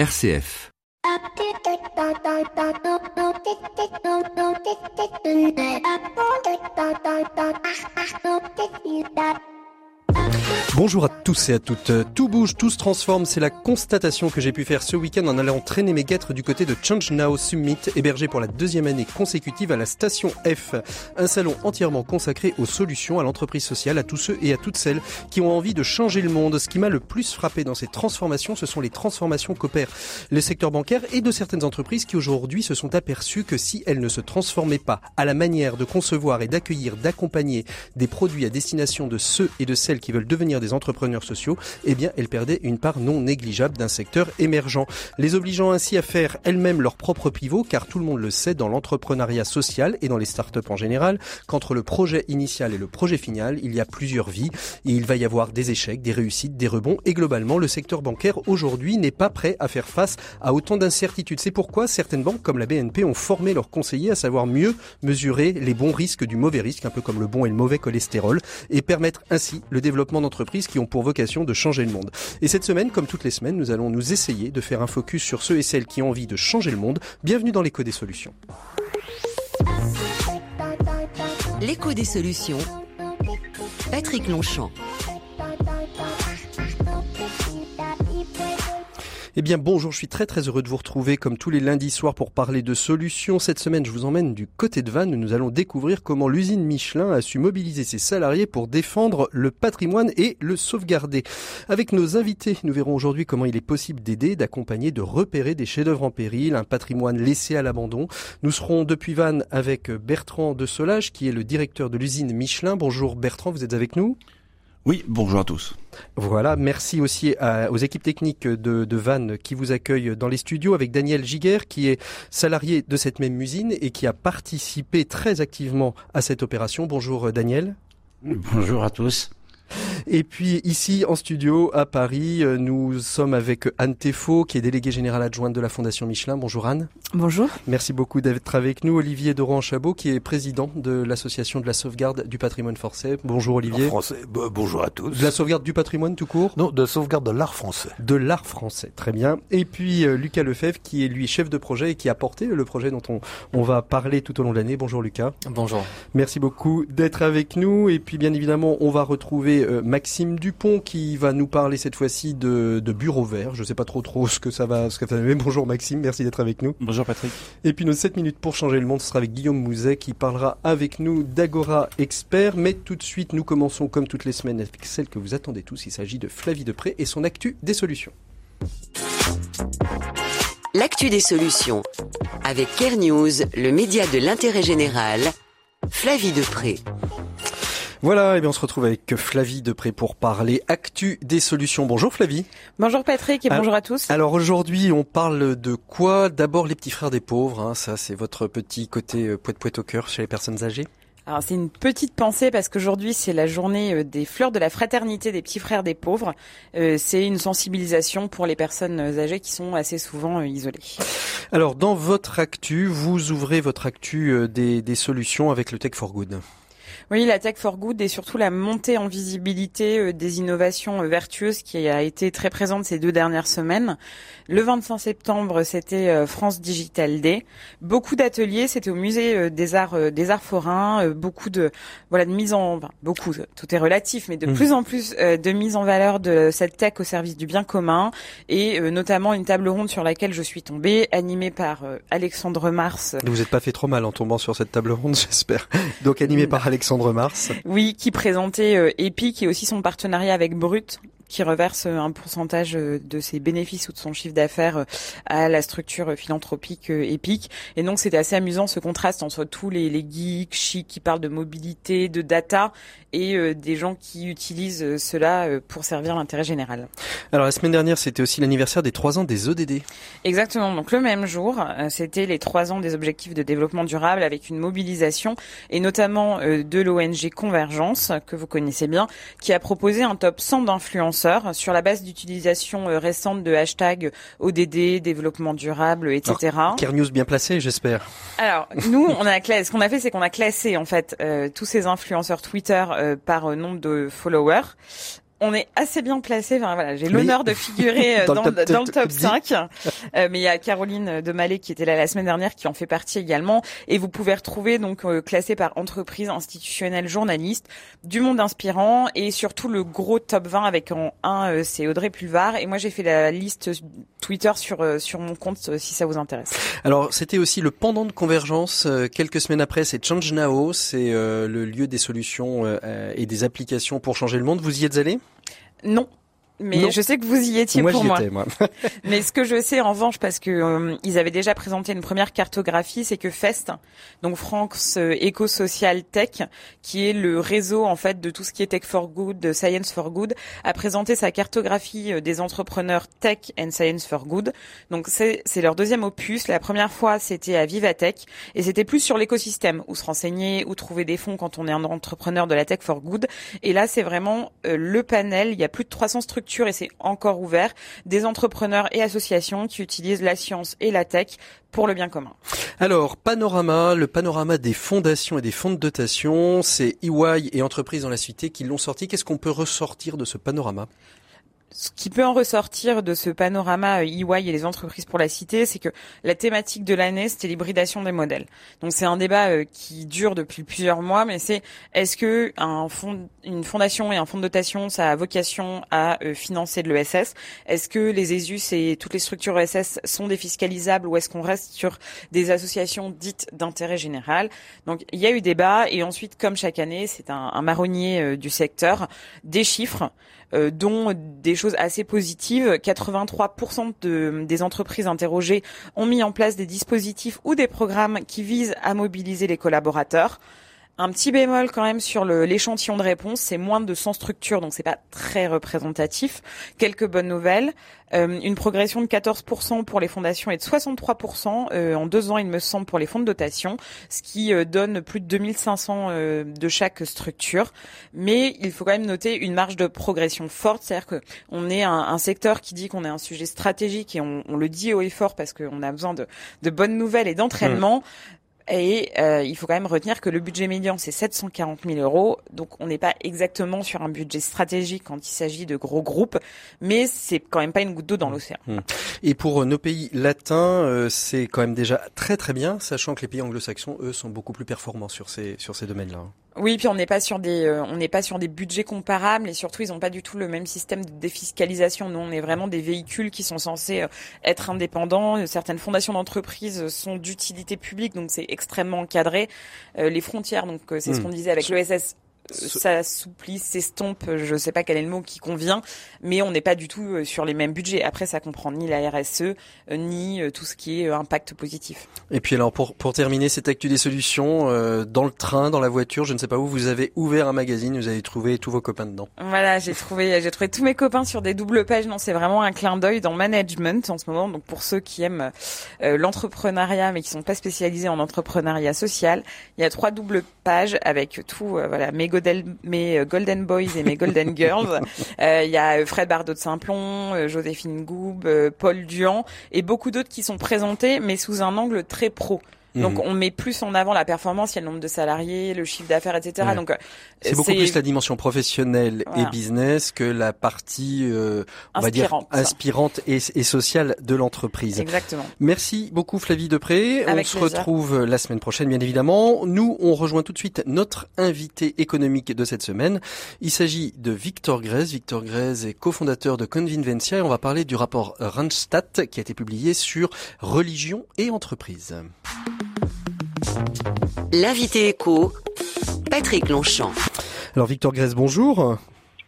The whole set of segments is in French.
RCF. Bonjour à tous et à toutes. Tout bouge, tout se transforme. C'est la constatation que j'ai pu faire ce week-end en allant traîner mes guêtres du côté de Change Now Summit, hébergé pour la deuxième année consécutive à la station F. Un salon entièrement consacré aux solutions, à l'entreprise sociale, à tous ceux et à toutes celles qui ont envie de changer le monde. Ce qui m'a le plus frappé dans ces transformations, ce sont les transformations qu'opère le secteur bancaire et de certaines entreprises qui aujourd'hui se sont aperçues que si elles ne se transformaient pas à la manière de concevoir et d'accueillir, d'accompagner des produits à destination de ceux et de celles qui veulent devenir des entrepreneurs sociaux, eh bien, elles perdaient une part non négligeable d'un secteur émergent, les obligeant ainsi à faire elles-mêmes leur propre pivot, car tout le monde le sait dans l'entrepreneuriat social et dans les startups en général, qu'entre le projet initial et le projet final, il y a plusieurs vies. Et il va y avoir des échecs, des réussites, des rebonds. Et globalement, le secteur bancaire aujourd'hui n'est pas prêt à faire face à autant d'incertitudes. C'est pourquoi certaines banques comme la BNP ont formé leurs conseillers à savoir mieux mesurer les bons risques du mauvais risque, un peu comme le bon et le mauvais cholestérol, et permettre ainsi le développement qui ont pour vocation de changer le monde. Et cette semaine, comme toutes les semaines, nous allons nous essayer de faire un focus sur ceux et celles qui ont envie de changer le monde. Bienvenue dans l'écho des solutions. L'écho des solutions. Patrick Longchamp. Eh bien bonjour, je suis très très heureux de vous retrouver comme tous les lundis soirs pour parler de solutions. Cette semaine, je vous emmène du côté de Vannes où nous allons découvrir comment l'usine Michelin a su mobiliser ses salariés pour défendre le patrimoine et le sauvegarder. Avec nos invités, nous verrons aujourd'hui comment il est possible d'aider, d'accompagner, de repérer des chefs-d'œuvre en péril, un patrimoine laissé à l'abandon. Nous serons depuis Vannes avec Bertrand de Solage qui est le directeur de l'usine Michelin. Bonjour Bertrand, vous êtes avec nous? Oui, bonjour à tous. Voilà, merci aussi aux équipes techniques de, de Vannes qui vous accueillent dans les studios avec Daniel Giguer qui est salarié de cette même usine et qui a participé très activement à cette opération. Bonjour Daniel. Bonjour à tous. Et puis ici en studio à Paris, euh, nous sommes avec Anne Tefo, qui est déléguée générale adjointe de la Fondation Michelin. Bonjour Anne. Bonjour. Merci beaucoup d'être avec nous. Olivier Doran-Chabot, qui est président de l'association de la sauvegarde du patrimoine français. Bonjour Olivier. français. bonjour à tous. De la sauvegarde du patrimoine tout court? Non, de la sauvegarde de l'art français. De l'art français, très bien. Et puis euh, Lucas Lefebvre, qui est lui chef de projet et qui a porté le projet dont on, on va parler tout au long de l'année. Bonjour Lucas. Bonjour. Merci beaucoup d'être avec nous. Et puis bien évidemment, on va retrouver euh, Maxime Dupont qui va nous parler cette fois-ci de, de bureau vert. Je sais pas trop trop ce que ça va, ce que ça va. Mais bonjour Maxime, merci d'être avec nous. Bonjour Patrick. Et puis nos 7 minutes pour changer le monde, ce sera avec Guillaume Mouzet qui parlera avec nous d'Agora Expert. Mais tout de suite, nous commençons comme toutes les semaines avec celle que vous attendez tous. Il s'agit de Flavie Depré et son actu des solutions. L'actu des solutions avec Care News, le média de l'intérêt général. Flavie Depré. Voilà, et eh bien on se retrouve avec Flavie Depré pour parler actu des solutions. Bonjour Flavie. Bonjour Patrick et bonjour à tous. Alors aujourd'hui, on parle de quoi? D'abord les petits frères des pauvres, hein, ça c'est votre petit côté euh, poète poète au cœur chez les personnes âgées. Alors c'est une petite pensée parce qu'aujourd'hui c'est la journée euh, des fleurs de la fraternité des petits frères des pauvres. Euh, c'est une sensibilisation pour les personnes âgées qui sont assez souvent isolées. Alors dans votre actu, vous ouvrez votre actu des, des solutions avec le Tech for Good. Oui, la Tech for Good et surtout la montée en visibilité euh, des innovations euh, vertueuses qui a été très présente ces deux dernières semaines. Le 25 septembre, c'était euh, France Digital Day. Beaucoup d'ateliers, c'était au musée des arts des arts forains, beaucoup de voilà de mise en beaucoup, tout est relatif, mais de mmh. plus en plus de mise en valeur de cette tech au service du bien commun et notamment une table ronde sur laquelle je suis tombée, animée par Alexandre Mars. Vous n'êtes pas fait trop mal en tombant sur cette table ronde, j'espère. Donc animée par Alexandre Oui, qui présentait euh, Epic et aussi son partenariat avec Brut qui reverse un pourcentage euh, de ses bénéfices ou de son chiffre d'affaires euh, à la structure philanthropique Epic. Et donc c'était assez amusant ce contraste entre tous les, les geeks chics qui parlent de mobilité, de data et euh, des gens qui utilisent euh, cela euh, pour servir l'intérêt général. Alors la semaine dernière, c'était aussi l'anniversaire des trois ans des ODD. Exactement. Donc le même jour, c'était les trois ans des objectifs de développement durable avec une mobilisation et notamment de l'ONG Convergence que vous connaissez bien, qui a proposé un top 100 sur la base d'utilisation récente de hashtags ODD, développement durable, etc. Care News bien placé, j'espère. Alors nous, on a classé. Ce qu'on a fait, c'est qu'on a classé en fait tous ces influenceurs Twitter euh, par nombre de followers on est assez bien placé. Enfin, voilà, j'ai l'honneur de figurer euh, dans, le top, dans, le top 5. Euh, mais il y a Caroline Demalé qui était là la semaine dernière qui en fait partie également. Et vous pouvez retrouver donc euh, classé par entreprise, institutionnelle, journaliste, du monde inspirant et surtout le gros top 20 avec en 1 c'est Audrey Pulvar. Et moi j'ai fait la liste Twitter sur sur mon compte si ça vous intéresse. Alors c'était aussi le pendant de convergence quelques semaines après. C'est Change Now, c'est le lieu des solutions et des applications pour changer le monde. Vous y êtes allé? Non, mais je sais que vous y étiez moi, pour moi. moi. mais ce que je sais en revanche, parce que euh, ils avaient déjà présenté une première cartographie, c'est que FEST, donc France euh, Eco Social Tech, qui est le réseau en fait de tout ce qui est Tech for Good, Science for Good, a présenté sa cartographie euh, des entrepreneurs Tech and Science for Good. Donc c'est leur deuxième opus. La première fois c'était à Vivatech et c'était plus sur l'écosystème où se renseigner, où trouver des fonds quand on est un entrepreneur de la Tech for Good. Et là c'est vraiment le panel. Il y a plus de 300 structures et c'est encore ouvert, des entrepreneurs et associations qui utilisent la science et la tech pour le bien commun. Alors, panorama, le panorama des fondations et des fonds de dotation, c'est EY et Entreprises dans la Cité qui l'ont sorti. Qu'est-ce qu'on peut ressortir de ce panorama? Ce qui peut en ressortir de ce panorama EY euh, et les entreprises pour la cité, c'est que la thématique de l'année, c'était l'hybridation des modèles. Donc c'est un débat euh, qui dure depuis plusieurs mois, mais c'est est-ce que un fond, une fondation et un fonds de dotation, ça a vocation à euh, financer de l'ESS Est-ce que les ESUS et toutes les structures ESS sont défiscalisables ou est-ce qu'on reste sur des associations dites d'intérêt général? Donc il y a eu débat et ensuite, comme chaque année, c'est un, un marronnier du secteur, des chiffres. Euh, dont des choses assez positives. 83% de, des entreprises interrogées ont mis en place des dispositifs ou des programmes qui visent à mobiliser les collaborateurs. Un petit bémol quand même sur l'échantillon de réponse, c'est moins de 100 structures, donc c'est pas très représentatif. Quelques bonnes nouvelles, euh, une progression de 14% pour les fondations et de 63% euh, en deux ans, il me semble, pour les fonds de dotation, ce qui euh, donne plus de 2500 de chaque structure. Mais il faut quand même noter une marge de progression forte, c'est-à-dire que on est un, secteur qui dit qu'on est un sujet stratégique et on, le dit haut et fort parce qu'on a besoin de, bonnes nouvelles et d'entraînement. Mmh. Et euh, il faut quand même retenir que le budget médian, c'est 740 000 euros. Donc on n'est pas exactement sur un budget stratégique quand il s'agit de gros groupes, mais c'est quand même pas une goutte d'eau dans mmh. l'océan. Mmh. Et pour nos pays latins, euh, c'est quand même déjà très très bien, sachant que les pays anglo-saxons, eux, sont beaucoup plus performants sur ces, sur ces domaines-là. Oui, puis on n'est pas sur des euh, on n'est pas sur des budgets comparables et surtout ils n'ont pas du tout le même système de défiscalisation. Nous, on est vraiment des véhicules qui sont censés euh, être indépendants. Certaines fondations d'entreprises sont d'utilité publique, donc c'est extrêmement encadré. Euh, les frontières, donc c'est ce mmh. qu'on disait avec l'ESS, ça s'ouplie, s'estompe, je sais pas quel est le mot qui convient, mais on n'est pas du tout euh, sur les mêmes budgets. Après, ça comprend ni la RSE, euh, ni euh, tout ce qui est impact positif. Et puis alors, pour, pour terminer cette actu des solutions, dans le train, dans la voiture, je ne sais pas où, vous avez ouvert un magazine, vous avez trouvé tous vos copains dedans. Voilà, j'ai trouvé, j'ai trouvé tous mes copains sur des doubles pages. Non, c'est vraiment un clin d'œil dans management en ce moment. Donc pour ceux qui aiment l'entrepreneuriat, mais qui sont pas spécialisés en entrepreneuriat social, il y a trois doubles pages avec tout, voilà, mes mes euh, Golden Boys et mes Golden Girls. Euh, il y a euh, Fred Bardot de Saint-Plon, Joséphine Goub, Paul Duan et beaucoup d'autres qui sont présentés, mais sous un angle très pro. Donc mhm. on met plus en avant la performance, il y a le nombre de salariés, le chiffre d'affaires, etc. Donc c'est beaucoup plus la dimension professionnelle et business que la partie, euh, on va dire, inspirante et, et sociale de l'entreprise. Exactement. Merci beaucoup Flavie Depré. on se retrouve la semaine prochaine, bien évidemment. Nous, on rejoint tout de suite notre invité économique de cette semaine. Il s'agit de Victor Grez. Victor Grez est cofondateur de Convinvencia et on va parler du rapport Randstad qui a été publié sur religion et entreprise. L'invité écho, Patrick Longchamp. Alors Victor Grèce, bonjour.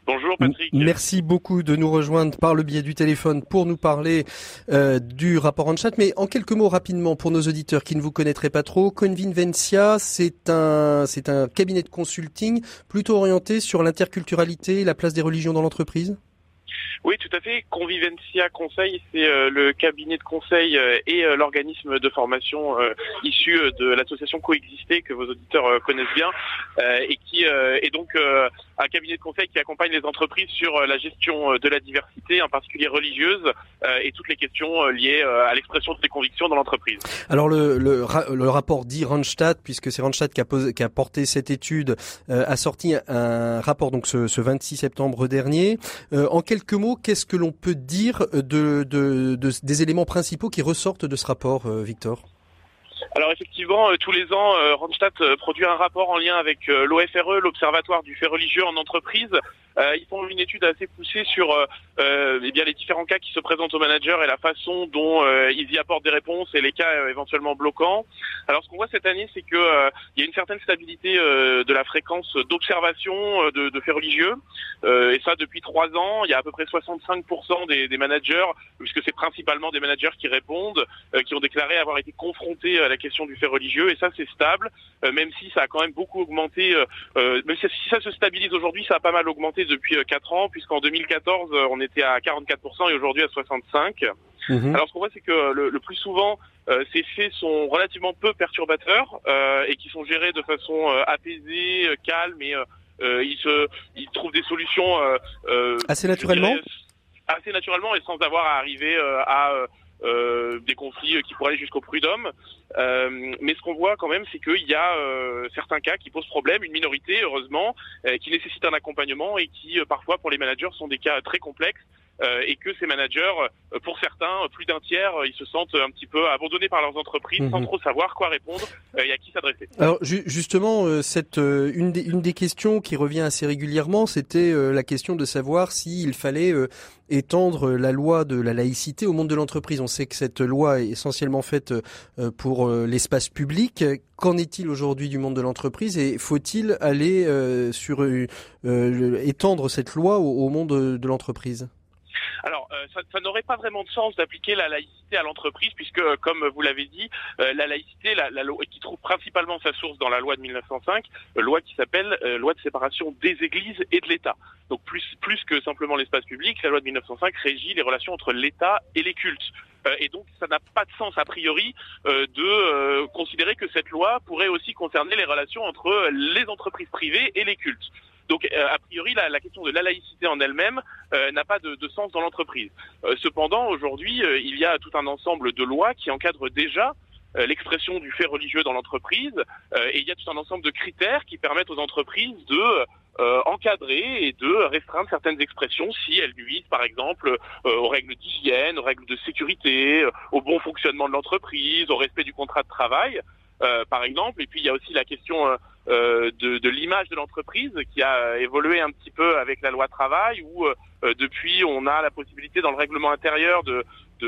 Bonjour Patrick. Merci beaucoup de nous rejoindre par le biais du téléphone pour nous parler euh, du rapport en chat. Mais en quelques mots rapidement pour nos auditeurs qui ne vous connaîtraient pas trop, Convinvencia, c'est un c'est un cabinet de consulting plutôt orienté sur l'interculturalité et la place des religions dans l'entreprise? Oui, tout à fait. Convivencia Conseil, c'est euh, le cabinet de conseil euh, et euh, l'organisme de formation issu de l'association Coexister que vos auditeurs connaissent bien et qui est donc un cabinet de conseil qui accompagne les entreprises sur la gestion de la diversité, en particulier religieuse, et toutes les questions liées à l'expression de ses convictions dans l'entreprise. Alors le, le, le, rapport dit Randstad, puisque c'est Randstad qui a, qui a porté cette étude, a sorti un rapport donc ce, ce 26 septembre dernier. en quelques mots, qu'est-ce que l'on peut dire de, des éléments principaux qui ressortent de ce rapport, euh, Victor? Alors effectivement, euh, tous les ans, euh, Randstad produit un rapport en lien avec l'OFRE, l'Observatoire du fait religieux en entreprise, euh, ils font une étude assez poussée sur euh, euh, eh bien les différents cas qui se présentent aux managers et la façon dont ils y apportent des réponses et les cas éventuellement bloquants. Alors ce qu'on voit cette année, c'est que il y a une certaine stabilité de la fréquence d'observation de, de, faits religieux, et ça depuis trois ans. Il y a à peu près 65% des, des managers, puisque c'est principalement des managers qui répondent, qui ont déclaré avoir été confrontés à la question du fait religieux, et ça c'est stable, même si ça a quand même beaucoup augmenté. même si ça se stabilise aujourd'hui, ça a pas mal augmenté depuis 4 euh, ans, puisqu'en 2014, euh, on était à 44% et aujourd'hui à 65%. Mhm. Alors ce qu'on voit, c'est que le, plus souvent, euh, ces faits sont relativement peu perturbateurs et qui sont gérés de façon apaisée, calme et ils, se, ils trouvent des solutions assez naturellement. assez naturellement et sans avoir à arriver à euh, des conflits qui pourraient aller jusqu'au prud'homme. Euh, mais ce qu'on voit quand même, c'est qu'il y a euh, certains cas qui posent problème, une minorité, heureusement, qui nécessitent un accompagnement et qui, parfois, pour les managers, sont des cas très complexes euh, et que ces managers, euh, pour certains, plus d'un tiers, euh, ils se sentent un petit peu abandonnés par leurs entreprises sans mhm. trop savoir quoi répondre et à qui s'adresser. Alors justement, cette une des, une des questions qui revient assez régulièrement, c'était la question de savoir s'il fallait étendre la loi de la laïcité au monde de l'entreprise. On sait que cette loi est essentiellement faite pour l'espace public. Qu'en est-il aujourd'hui du monde de l'entreprise et faut-il aller sur étendre cette loi au monde de l'entreprise? Alors, euh, ça, n'aurait pas vraiment de sens d'appliquer la laïcité à l'entreprise, puisque, euh, comme vous l'avez dit, euh, la laïcité, la, la, qui trouve principalement sa source dans la loi de 1905, loi qui s'appelle loi de séparation des églises et de l'État. Donc, plus, plus que simplement l'espace public, la loi de 1905 régit les relations entre l'État et les cultes. et donc, ça n'a pas de sens a priori de considérer que cette loi pourrait aussi concerner les relations entre les entreprises privées et les cultes. Donc, euh, a priori, la, question de la laïcité en elle-même euh, n'a pas de, sens dans l'entreprise. Euh, cependant, aujourd'hui, il y a tout un ensemble de lois qui encadrent déjà l'expression du fait religieux dans l'entreprise, et il y a tout un ensemble de critères qui permettent aux entreprises de encadrer et de restreindre certaines expressions si elles nuisent, par exemple, aux règles d'hygiène, aux règles de sécurité, au bon fonctionnement de l'entreprise, au respect du contrat de travail. Par exemple. Et puis il y a aussi la question de, de l'image de l'entreprise qui a évolué un petit peu avec la loi travail, où depuis on a la possibilité dans le règlement intérieur de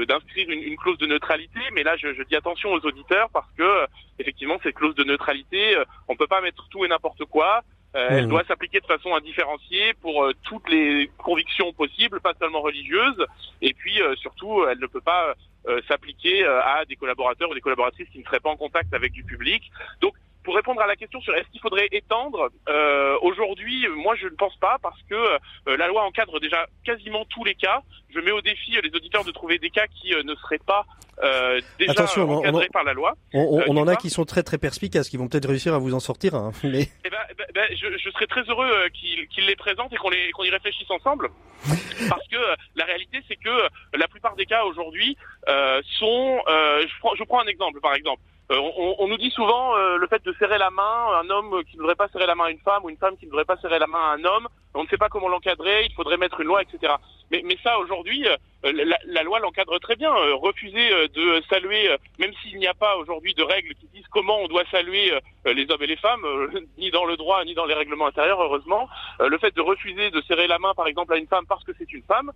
d'inscrire une, une, clause de neutralité, mais là je, je, dis attention aux auditeurs parce que effectivement cette clause de neutralité, on peut pas mettre tout et n'importe quoi. Elle mmh. doit s'appliquer de façon indifférenciée pour toutes les convictions possibles, pas seulement religieuses. Et puis surtout, elle ne peut pas euh, s'appliquer euh, à des collaborateurs ou des collaboratrices qui ne seraient pas en contact avec du public. Donc pour répondre à la question sur est-ce qu'il faudrait étendre, euh, aujourd'hui, moi je ne pense pas parce que euh, la loi encadre déjà quasiment tous les cas. Je mets au défi les auditeurs de trouver des cas qui ne seraient pas déjà Attention, encadrés par la loi. On, on en a qui sont très très perspicaces, qui vont peut-être réussir à vous en sortir. Hein, mais... Eh ben, eh ben, ben, je, je, serais très heureux qu'ils les présentent et qu'on qu'on y réfléchisse ensemble. parce que la réalité, c'est que la plupart des cas aujourd'hui sont... je, prends, je prends un exemple, par exemple. Euh, on, nous dit souvent euh, le fait de serrer la main, un homme qui ne devrait pas serrer la main à une femme ou une femme qui ne devrait pas serrer la main à un homme, on ne sait pas comment l'encadrer, il faudrait mettre une loi, etc. Mais, mais ça, aujourd'hui, euh, la, la, loi l'encadre très bien. refuser de saluer, même s'il n'y a pas aujourd'hui de règles qui disent comment on doit saluer les hommes et les femmes, ni dans le droit, ni dans les règlements intérieurs, heureusement, le fait de refuser de serrer la main, par exemple, à une femme parce que c'est une femme,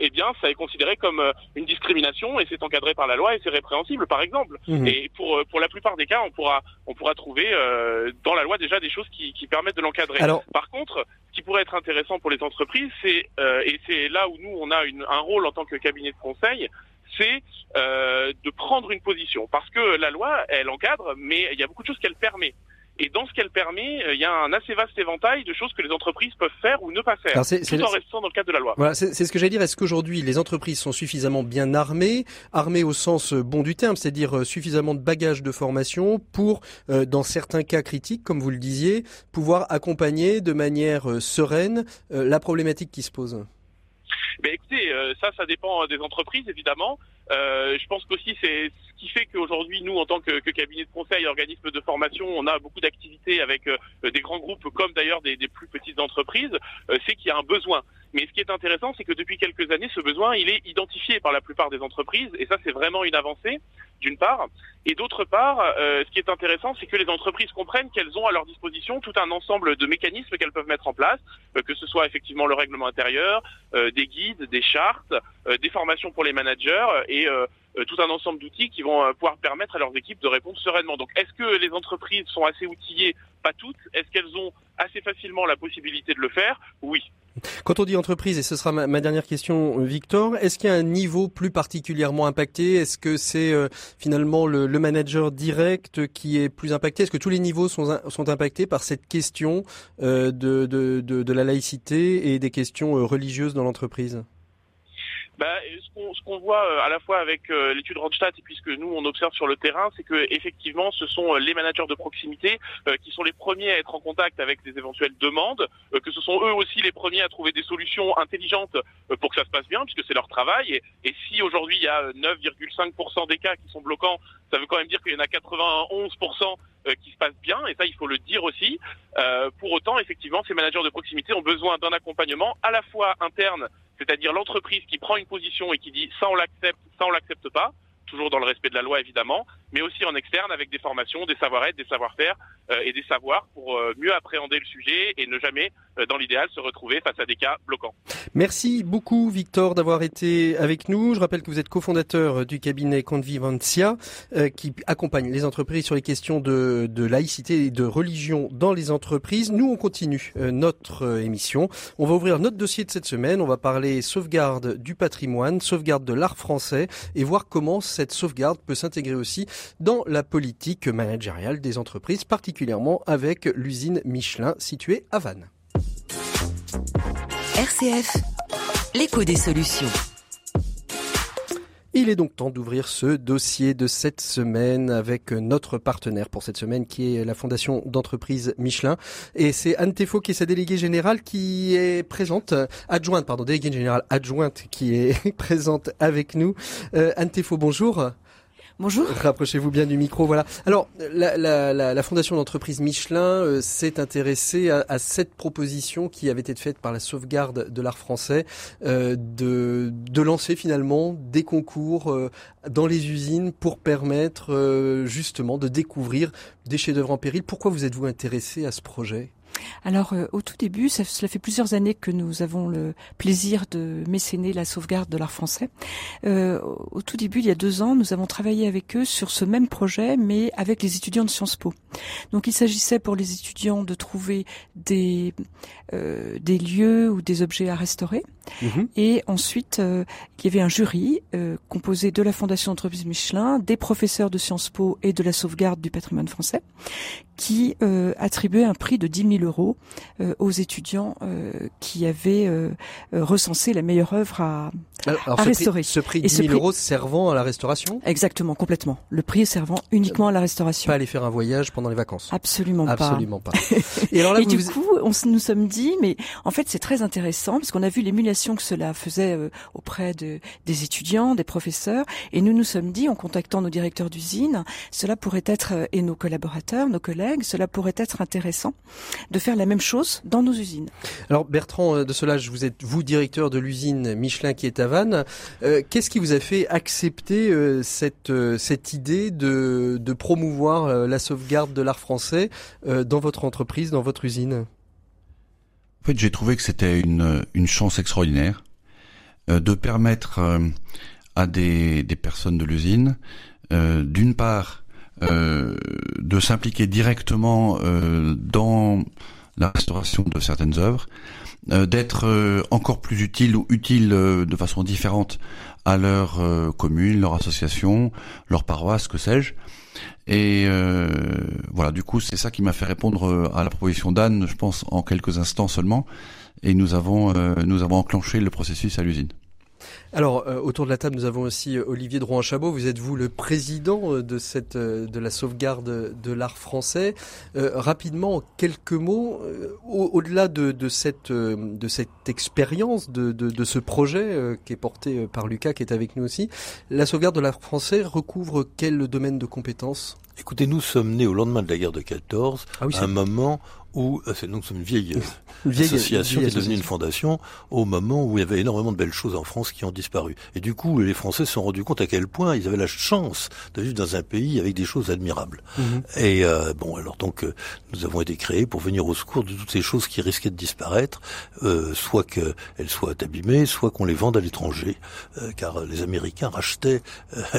eh bien, ça est considéré comme une discrimination et c'est encadré par la loi et c'est répréhensible, par exemple. Mmh. Et pour euh, pour la plupart des cas, on pourra on pourra trouver euh, dans la loi déjà des choses qui, qui permettent de l'encadrer. Par contre, ce qui pourrait être intéressant pour les entreprises, c'est euh, et c'est là où nous on a une, un rôle en tant que cabinet de conseil, c'est de prendre une position parce que la loi elle encadre, mais il y a beaucoup de choses qu'elle permet. Et dans ce qu'elle permet, il y a un assez vaste éventail de choses que les entreprises peuvent faire ou ne pas faire, tout en restant dans le cadre de la loi. Voilà, c'est ce que j'allais dire. Est-ce qu'aujourd'hui les entreprises sont suffisamment bien armées, armées au sens euh, bon du terme, c'est-à-dire euh, suffisamment de bagages de formation pour, euh, dans certains cas critiques, comme vous le disiez, pouvoir accompagner de manière euh, sereine euh, la problématique qui se pose? Ben écoutez, euh, ça, ça dépend des entreprises évidemment. Euh, je pense qu'aussi c'est ce qui fait qu'aujourd'hui nous, en tant que, que cabinet de conseil, organisme de formation, on a beaucoup d'activités avec euh, des grands groupes comme d'ailleurs des, des plus petites entreprises. euh, c'est qu'il y a un besoin. Mais ce qui est intéressant, c'est que depuis quelques années, ce besoin, il est identifié par la plupart des entreprises, et ça, c'est vraiment une avancée, d'une part. Et d'autre part, euh, ce qui est intéressant, c'est que les entreprises comprennent qu'elles ont à leur disposition tout un ensemble de mécanismes qu'elles peuvent mettre en place, euh, que ce soit effectivement le règlement intérieur, euh, des guides, des chartes, des formations pour les managers euh, euh, tout un ensemble d'outils qui vont euh, pouvoir permettre à leurs équipes de répondre sereinement. Donc, est-ce que les entreprises sont assez outillées? Pas toutes. Est-ce qu'elles ont assez facilement la possibilité de le faire? Oui. Quand on dit entreprise, et ce sera ma, dernière question, Victor, est-ce qu'il y a un niveau plus particulièrement impacté? Est-ce que c'est finalement le, manager direct qui est plus impacté? Est-ce que tous les niveaux sont, sont impactés par cette question de, la laïcité et des questions religieuses dans l'entreprise? Bah, ce qu'on voit euh, à la fois avec euh, l'étude Randstad et puis ce que nous on observe sur le terrain, c'est que effectivement ce sont euh, les managers de proximité qui sont les premiers à être en contact avec des éventuelles demandes, euh, que ce sont eux aussi les premiers à trouver des solutions intelligentes pour que ça se passe bien, puisque c'est leur travail. Et, si aujourd'hui il y a euh, 9,5% des cas qui sont bloquants, ça veut quand même dire qu'il y en a 91% euh, qui se passent bien, et ça il faut le dire aussi. Euh, pour autant, effectivement, ces managers de proximité ont besoin d'un accompagnement à la fois interne c'est-à-dire l'entreprise qui prend une position et qui dit ça on l'accepte, ça on l'accepte pas, toujours dans le respect de la loi évidemment, mais aussi en externe avec des formations, des savoir-être, des savoir-faire euh, et des savoirs pour euh, mieux appréhender le sujet et ne jamais, euh, dans l'idéal, se retrouver face à des cas bloquants. Merci beaucoup Victor d'avoir été avec nous. Je rappelle que vous êtes cofondateur du cabinet Convivencia euh, qui accompagne les entreprises sur les questions de, de laïcité et de religion dans les entreprises. Nous, on continue notre émission. On va ouvrir notre dossier de cette semaine. On va parler sauvegarde du patrimoine, sauvegarde de l'art français et voir comment cette sauvegarde peut s'intégrer aussi dans la politique managériale des entreprises, particulièrement avec l'usine Michelin située à Vannes. RCF, l'écho des solutions. Il est donc temps d'ouvrir ce dossier de cette semaine avec notre partenaire pour cette semaine qui est la Fondation d'entreprise Michelin. Et c'est Anne Tefo qui est sa déléguée générale qui est présente, adjointe, pardon, déléguée générale adjointe qui est présente avec nous. Euh, Anne Tefo, bonjour. Bonjour. Rapprochez-vous bien du micro, voilà. Alors, la, fondation d'entreprise Michelin euh, s'est intéressée à, cette proposition qui avait été faite par la sauvegarde de l'art français euh, de, lancer finalement des concours euh, dans les usines pour permettre justement de découvrir des chefs-d'œuvre en péril. Pourquoi vous êtes-vous intéressé à ce projet? Alors euh, au tout début, cela fait plusieurs années que nous avons le plaisir de mécéner la sauvegarde de l'art français. Euh, au tout début, il y a deux ans, nous avons travaillé avec eux sur ce même projet, mais avec les étudiants de Sciences Po. Donc il s'agissait pour les étudiants de trouver des euh, des lieux ou des objets à restaurer. Mmh. Et ensuite, euh, il y avait un jury euh, composé de la Fondation d'entreprise Michelin, des professeurs de Sciences Po et de la sauvegarde du patrimoine français, qui euh, attribuait un prix de 10 000 euros euh, aux étudiants euh, qui avaient euh, recensé la meilleure œuvre à, alors, alors à ce restaurer. Prix, ce prix de 10 000 euros servant à la restauration? Exactement, complètement. Le prix servant uniquement à la restauration. Pas aller faire un voyage pendant les vacances Absolument pas. Absolument pas. Et, alors là, Et vous du coup, on nous sommes dit, mais en fait, c'est très intéressant parce qu'on a vu l'émulation que cela faisait euh, auprès de, des étudiants, des professeurs, et nous nous sommes dit, en contactant nos directeurs d'usine, cela pourrait être euh, et nos collaborateurs, nos collègues, cela pourrait être intéressant de faire la même chose dans nos usines. Alors Bertrand euh, de Solage, vous êtes vous directeur de l'usine Michelin qui est à Vannes. Qu'est-ce qui vous a fait accepter cette cette idée de, de promouvoir la sauvegarde de l'art français dans votre entreprise, dans votre usine? Fait, j'ai trouvé que c'était une chance extraordinaire euh, de permettre euh, à des personnes de l'usine, euh, d'une part, de s'impliquer directement dans la restauration de certaines œuvres, d'être encore plus utile ou utile de façon différente à leur commune, leur association, leur paroisse, que sais-je. Et euh, voilà, du coup, c'est ça qui m'a fait répondre à la proposition d'Anne, je pense, en quelques instants seulement. Et nous avons, nous avons enclenché le processus à l'usine. Alors, euh, autour de la table, nous avons aussi euh, Olivier Drouin-Chabot. Vous êtes vous le président euh, de cette de la sauvegarde de l'art français. rapidement, en quelques mots, au-delà de, de, cette de cette expérience, de, de, de, ce projet qui est porté par Lucas, qui est avec nous aussi, la sauvegarde de l'art français recouvre quel domaine de compétences? Écoutez, nous sommes nés au lendemain de la guerre de 14, ah à un moment où euh, c'est donc une vieille, euh, vieille association qui est devenue une fondation au moment où il y avait énormément de belles choses en France qui ont disparu. Et du coup, les Français se sont rendus compte à quel point ils avaient la chance de vivre dans un pays avec des choses admirables. Mhm. Et euh, bon, alors donc nous avons été créés pour venir au secours de toutes ces choses qui risquaient de disparaître, euh, soit qu'elles soient abîmées, soit qu'on les vende à l'étranger, car les Américains rachetaient.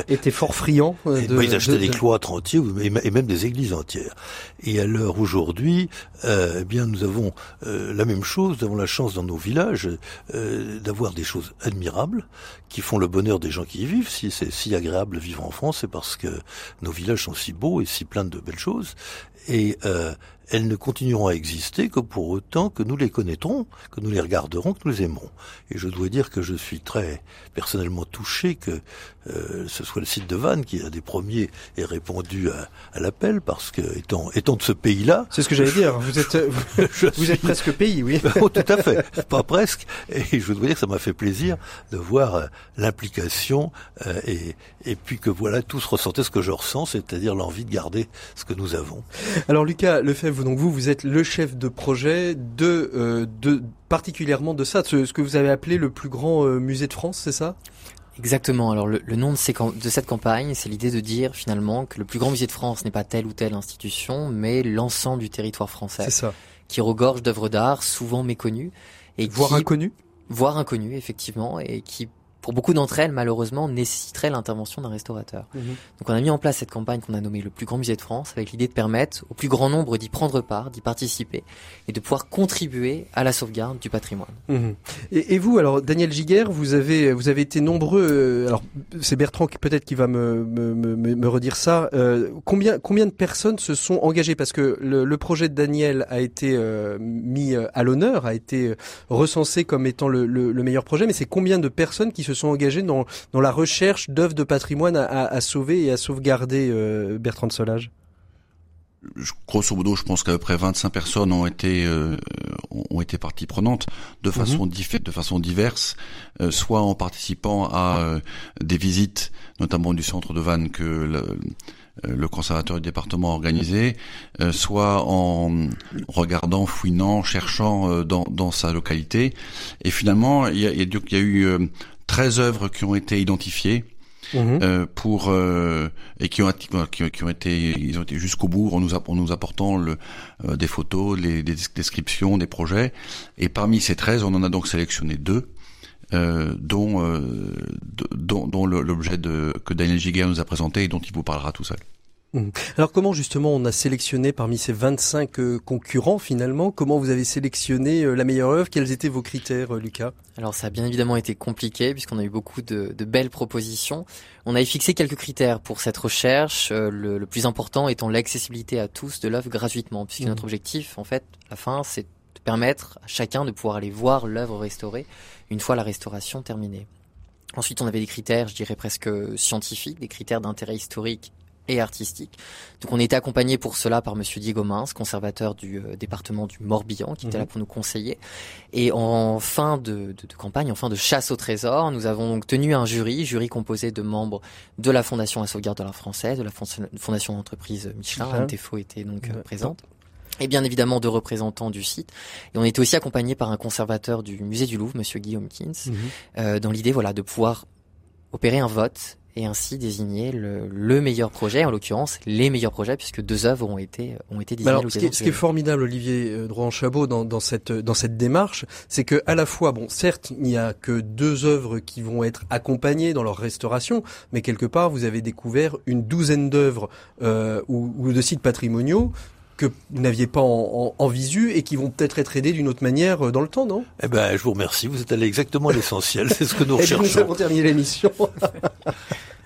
étaient fort friands. De, ils achetaient des cloîtres entiers et même des églises entières. Et à l'heure aujourd'hui, euh, eh bien nous avons euh, la même chose, nous avons la chance dans nos villages euh, d'avoir des choses admirables qui font le bonheur des gens qui y vivent. Si c'est si agréable de vivre en France, c'est parce que nos villages sont si beaux et si pleins de belles choses. Et elles ne continueront à exister que pour autant que nous les connaîtrons, que nous les regarderons, que nous les aimerons. Et je dois dire que je suis très personnellement touché que euh, ce soit le site de Vannes qui a des premiers ait répondu à, à l'appel parce que étant étant de ce pays-là, c'est ce que j'allais dire. Vous êtes vous, êtes presque pays, oui. oh, tout à fait, pas presque. Et je dois dire que ça m'a fait plaisir de voir euh, l'implication euh, et et puis que voilà tous ressentaient ce que je ressens, c'est-à-dire l'envie de garder ce que nous avons. Alors Lucas Lefebvre, donc vous vous êtes le chef de projet de de particulièrement de ça, ce, ce que vous avez appelé le plus grand musée de France, c'est ça? Exactement. Alors le, nom de, de, cette campagne, c'est l'idée de dire finalement que le plus grand musée de France n'est pas telle ou telle institution, mais l'ensemble du territoire français. C'est ça. Qui regorge d'œuvres d'art souvent méconnues et voire inconnues? Voire inconnues, effectivement, et qui pour beaucoup d'entre elles, malheureusement, nécessiterait l'intervention d'un restaurateur. Mhm. Donc on a mis en place cette campagne qu'on a nommée le plus grand musée de France, avec l'idée de permettre au plus grand nombre d'y prendre part, d'y participer, et de pouvoir contribuer à la sauvegarde du patrimoine. Mhm. Et, et, vous, alors Daniel Giguer, vous avez vous avez été nombreux. Euh, alors c'est Bertrand qui peut-être qui va me, me, me, me redire ça. Euh, combien combien de personnes se sont engagées? Parce que le, le, projet de Daniel a été euh, mis à l'honneur, a été recensé comme étant le, le, le meilleur projet, mais c'est combien de personnes qui se sont engagés dans, dans la recherche d'œuvres de patrimoine à, à, sauver et à sauvegarder, euh, Bertrand de Solage? Grosso modo, je pense qu'à peu près 25 personnes ont été euh, ont été partie prenante de façon mhm. de façon diverse, euh, soit en participant à des visites, notamment du centre de Vannes que le, euh, le conservateur du département organisé, euh, soit en regardant, fouinant, cherchant euh, dans, dans sa localité. Et finalement, il y a, il y a eu 13 œuvres qui ont été identifiées. Mhm. pour et qui ont, qui, ont été ils ont été jusqu'au bout en nous, en nous apportant le, des photos, les, des descriptions, des projets. Et parmi ces 13, on en a donc sélectionné deux euh, dont, euh, dont, dont l'objet de, que Daniel Giguer nous a présenté et dont il vous parlera tout seul. Mmh. Alors comment justement on a sélectionné parmi ces 25 euh, concurrents finalement Comment vous avez sélectionné la meilleure œuvre? Quels étaient vos critères Lucas? Alors ça a bien évidemment été compliqué puisqu'on a eu beaucoup de, de, belles propositions. On avait fixé quelques critères pour cette recherche, le, le, plus important étant l'accessibilité à tous de l'œuvre gratuitement puisque mmh. notre objectif en fait, la fin, c'est de permettre à chacun de pouvoir aller voir l'œuvre restaurée une fois la restauration terminée. Ensuite, on avait des critères, je dirais presque scientifiques, des critères d'intérêt historique et artistique. Donc on était accompagné pour cela par monsieur Diego Mins, conservateur du euh, département du Morbihan, qui était là mhm. pour nous conseiller. Et en fin de, de, campagne, en fin de chasse au trésor, nous avons donc tenu un jury, jury composé de membres de la Fondation à sauvegarde de l'art français, de la Fondation d'entreprise Michelin, Anne Tefo était donc euh, présente et bien évidemment de représentants du site. Et on était aussi accompagné par un conservateur du musée du Louvre, Monsieur Guillaume Kins, mhm. euh, dans l'idée voilà de pouvoir opérer un vote et ainsi désigner le, le meilleur projet, en l'occurrence les meilleurs projets, puisque deux œuvres ont été ont été désignées. Alors, ce, qui est, ce qui est, formidable, Olivier euh, Drouin-Chabot, dans, dans, cette dans cette démarche, c'est que à la fois, bon, certes, il n'y a que deux œuvres qui vont être accompagnées dans leur restauration, mais quelque part, vous avez découvert une douzaine d'œuvres euh, ou, ou de sites patrimoniaux que vous n'aviez pas en, en, visu et qui vont peut-être être aidés d'une autre manière dans le temps, non? Eh ben, je vous remercie. Vous êtes allé exactement à l'essentiel. C'est ce que nous recherchons. Et nous avons terminé l'émission.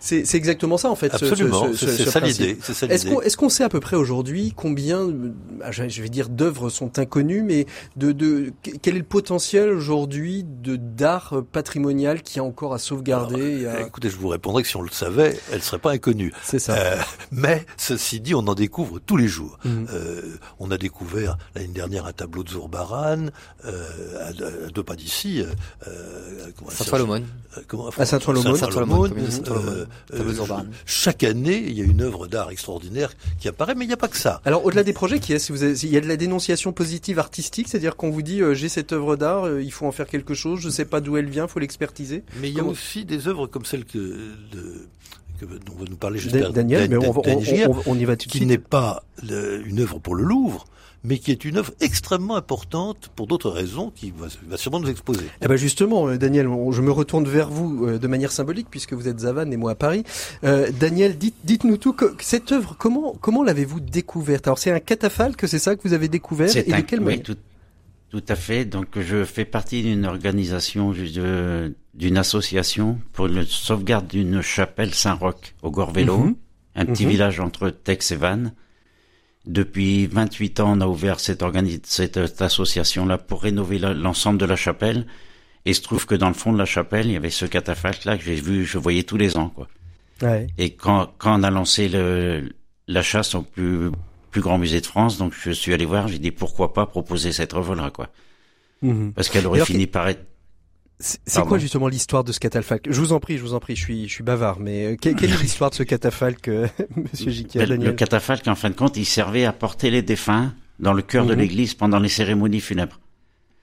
C'est exactement ça en fait. Absolument, c'est ça l'idée. Est-ce qu'on sait à peu près aujourd'hui combien, ah, je vais dire d'œuvres sont inconnues, mais de, de quel est le potentiel aujourd'hui de d'art patrimonial qui a encore à sauvegarder Écoutez, je vous répondrai que si on le savait, elle ne serait pas inconnue. C'est ça. Euh, mais ceci dit, on en découvre tous les jours. Mhm. Euh, on a découvert l'année dernière un tableau de Zourbaran euh, à, deux pas d'ici. Euh, Saint-Ouen. À Saint-Ouen. Euh, chaque année, il y a une œuvre d'art extraordinaire qui apparaît, mais il n'y a pas que ça. Alors, au-delà des projets, qui est, si vous avez, il y a de la dénonciation positive artistique, c'est-à-dire qu'on vous dit euh, j'ai cette œuvre d'art, euh, il faut en faire quelque chose, je ne sais pas d'où elle vient, faut l'expertiser. Mais il y a aussi des œuvres comme celle que de, dont vous nous parlez juste Daniel, mais on, on, y va tout de suite. Qui n'est pas une œuvre pour le Louvre, mais qui est une œuvre extrêmement importante pour d'autres raisons qui va, sûrement nous exposer. Eh ben justement, euh, Daniel, je me retourne vers vous euh, de manière symbolique puisque vous êtes à Vannes et moi à Paris. Euh, Daniel, dites, dites-nous tout. Cette œuvre, comment comment l'avez-vous découverte? Alors c'est un catafalque, c'est ça que vous avez découvert et de quelle manière? tout, tout, à fait. Donc je fais partie d'une organisation, d'une association pour le sauvegarde d'une chapelle Saint-Roch au Gorvélo, mhm. un petit mhm. village entre Tex et Vannes. Depuis 28 ans, on a ouvert cette, cette association-là pour rénover l'ensemble de la chapelle. Et se trouve que dans le fond de la chapelle, il y avait ce catafalque-là que j'ai vu, je voyais tous les ans, quoi. Ouais. Et quand, quand on a lancé le, la chasse au plus, plus grand musée de France, donc je suis allé voir, j'ai dit pourquoi pas proposer cette œuvre-là, quoi. Mhm. Parce qu'elle aurait fini par être c'est quoi justement l'histoire de ce catafalque Je vous en prie, je vous en prie, je suis, je suis bavard, mais euh, quelle, est l'histoire de ce catafalque, euh, Monsieur Jiquet ben, Le catafalque, en fin de compte, il servait à porter les défunts dans le cœur de mhm. l'église pendant les cérémonies funèbres.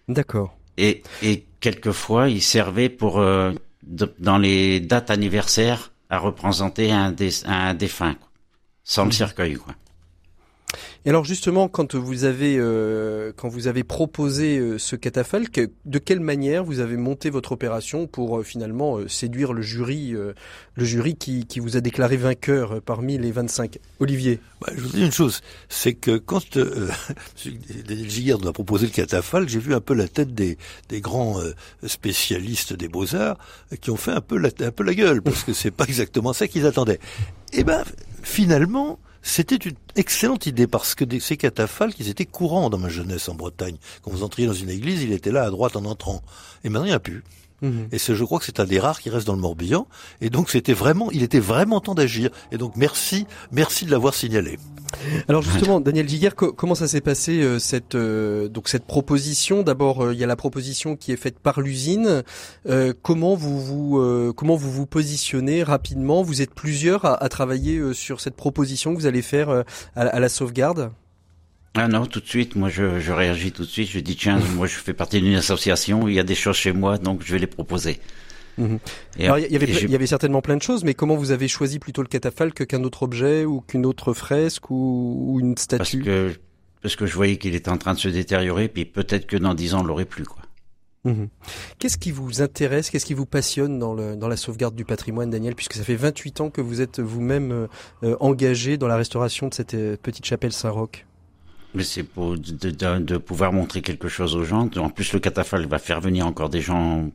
D'accord. Et, et quelquefois, il servait pour, euh, dans les dates anniversaires, à représenter un, un défunt, sans le mhm. cercueil, quoi. Et alors justement, quand vous avez euh, quand vous avez proposé euh, ce catafalque, de quelle manière vous avez monté votre opération pour euh, finalement séduire le jury, le jury qui, qui vous a déclaré vainqueur parmi les 25 Olivier. Bah, je vous dis une chose, c'est que quand euh, Giguère nous a proposé le catafalque, j'ai vu un peu la tête des, des grands spécialistes des beaux arts qui ont fait un peu la, un peu la gueule parce que c'est pas exactement ça qu'ils attendaient. Et eh ben finalement c'était une excellente idée parce que ces catafalques, ils étaient courants dans ma jeunesse en Bretagne. Quand vous entriez dans une église, il était là à droite en entrant. Et maintenant, il n'y a plus. Mhm. Et je crois que c'est un des rares qui reste dans le Morbihan. Et donc, c'était vraiment, il était vraiment temps d'agir. Et donc, merci, merci de l'avoir signalé. Alors justement, Daniel Giguer, comment ça s'est passé euh, cette euh, donc cette proposition? D'abord, euh, il y a la proposition qui est faite par l'usine. comment vous vous comment vous vous positionnez rapidement? Vous êtes plusieurs à, travailler sur cette proposition que vous allez faire à, la sauvegarde? Ah non, tout de suite, moi je, je réagis tout de suite. Je dis tiens, moi je fais partie d'une association, il y a des choses chez moi, donc je vais les proposer. Mhm. Alors, il y, avait, il y avait certainement plein de choses, mais comment vous avez choisi plutôt le catafalque qu'un autre objet ou qu'une autre fresque ou, ou, une statue? Parce que parce que je voyais qu'il était en train de se détériorer, puis peut-être que dans dix ans, on l'aurait plus, quoi. Mhm. Qu'est-ce qui vous intéresse, qu'est-ce qui vous passionne dans, le, dans la sauvegarde du patrimoine, Daniel, puisque ça fait 28 ans que vous êtes vous-même euh, engagé dans la restauration de cette euh, petite chapelle Saint-Roch mais c'est pour de, de, de, pouvoir montrer quelque chose aux gens. En plus, le catafalque va faire venir encore des gens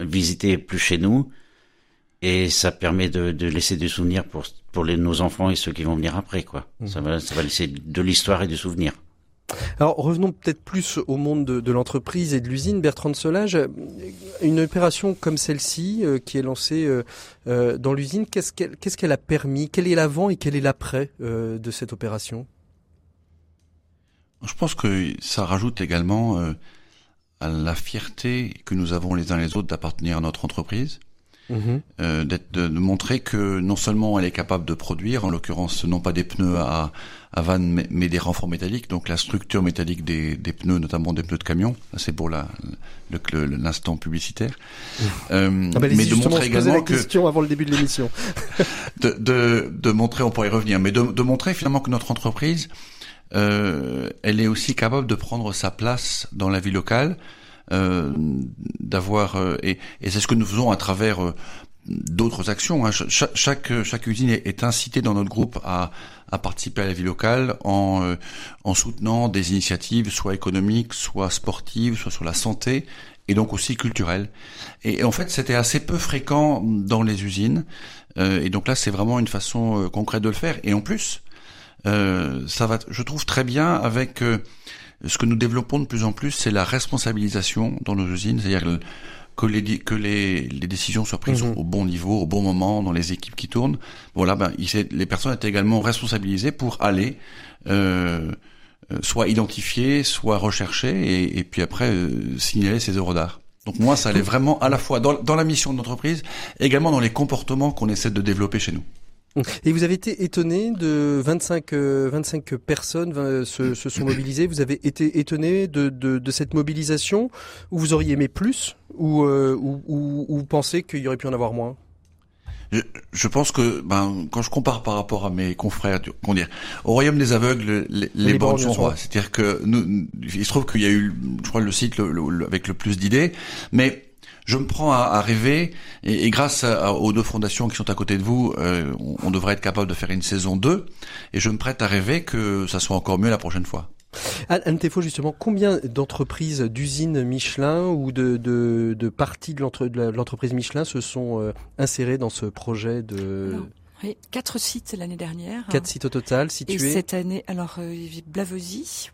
visiter plus chez nous. Et ça permet de, de laisser des souvenirs pour, pour les, nos enfants et ceux qui vont venir après, quoi. Mmh. Ça, va, ça va laisser de l'histoire et du souvenir. Alors revenons peut-être plus au monde de, de l'entreprise et de l'usine. Bertrand de Solage, une opération comme celle-ci euh, qui est lancée euh, euh dans l'usine, qu'est-ce qu'elle qu'est-ce qu'elle a permis? Quel est l'avant et quel est l'après euh, de cette opération? Je pense que ça rajoute également à la fierté que nous avons les uns les autres d'appartenir à notre entreprise, mhm. euh, d'être, de, montrer que non seulement elle est capable de produire, en l'occurrence non pas des pneus à, à vanne, mais, des renforts métalliques, donc la structure métallique des, des pneus, notamment des pneus de camion. C'est pour la, le, l'instant publicitaire. Mhm. Euh, ah bah, mais de montrer également la question avant le début de l'émission. de, de, de montrer, on pourrait y revenir, mais de, de montrer finalement que notre entreprise euh, elle est aussi capable de prendre sa place dans la vie locale, euh, d'avoir euh, et, et c'est ce que nous faisons à travers d'autres actions. Hein. Chaque, chaque, chaque usine est, incitée dans notre groupe à, à participer à la vie locale en, euh, en soutenant des initiatives soit économiques, soit sportives, soit sur la santé et donc aussi culturelles. Et, en fait, c'était assez peu fréquent dans les usines. Euh, et donc là, c'est vraiment une façon euh, concrète de le faire. Et en plus, ça va, je trouve très bien avec ce que nous développons de plus en plus, c'est la responsabilisation dans nos usines, c'est-à-dire que les que les, les décisions soient prises mhm. au bon niveau, au bon moment, dans les équipes qui tournent. Voilà, ben les personnes étaient également responsabilisées pour aller euh, euh, soit identifier, soit rechercher, et, et puis après euh, signaler ces œuvres d'art. Donc moi, ça allait vraiment à la fois dans, dans la mission de l'entreprise, également dans les comportements qu'on essaie de développer chez nous. Et vous avez été étonné de 25, 25 euh, personnes euh, se, se, sont mobilisées. Vous avez été étonné de, de, de, cette mobilisation ou vous auriez aimé plus ou, euh, ou, ou, ou, pensez qu'il y aurait pu en avoir moins? Je, je, pense que ben, quand je compare par rapport à mes confrères, comment dire, au royaume des aveugles, les, les, bornes sont rois. C'est-à-dire que nous, il se trouve qu'il y a eu, je crois, le site le, avec le plus d'idées, mais je me prends à, rêver, et, grâce aux deux fondations qui sont à côté de vous, euh, on, devrait être capable de faire une saison 2, et je me prête à rêver que ça soit encore mieux la prochaine fois. Anne Tefo, justement, combien d'entreprises, d'usines Michelin ou de, de, de parties de l'entreprise Michelin se sont euh, insérées dans ce projet de... oui, quatre sites l'année dernière. Quatre sites au total situés. Et cette année, alors euh,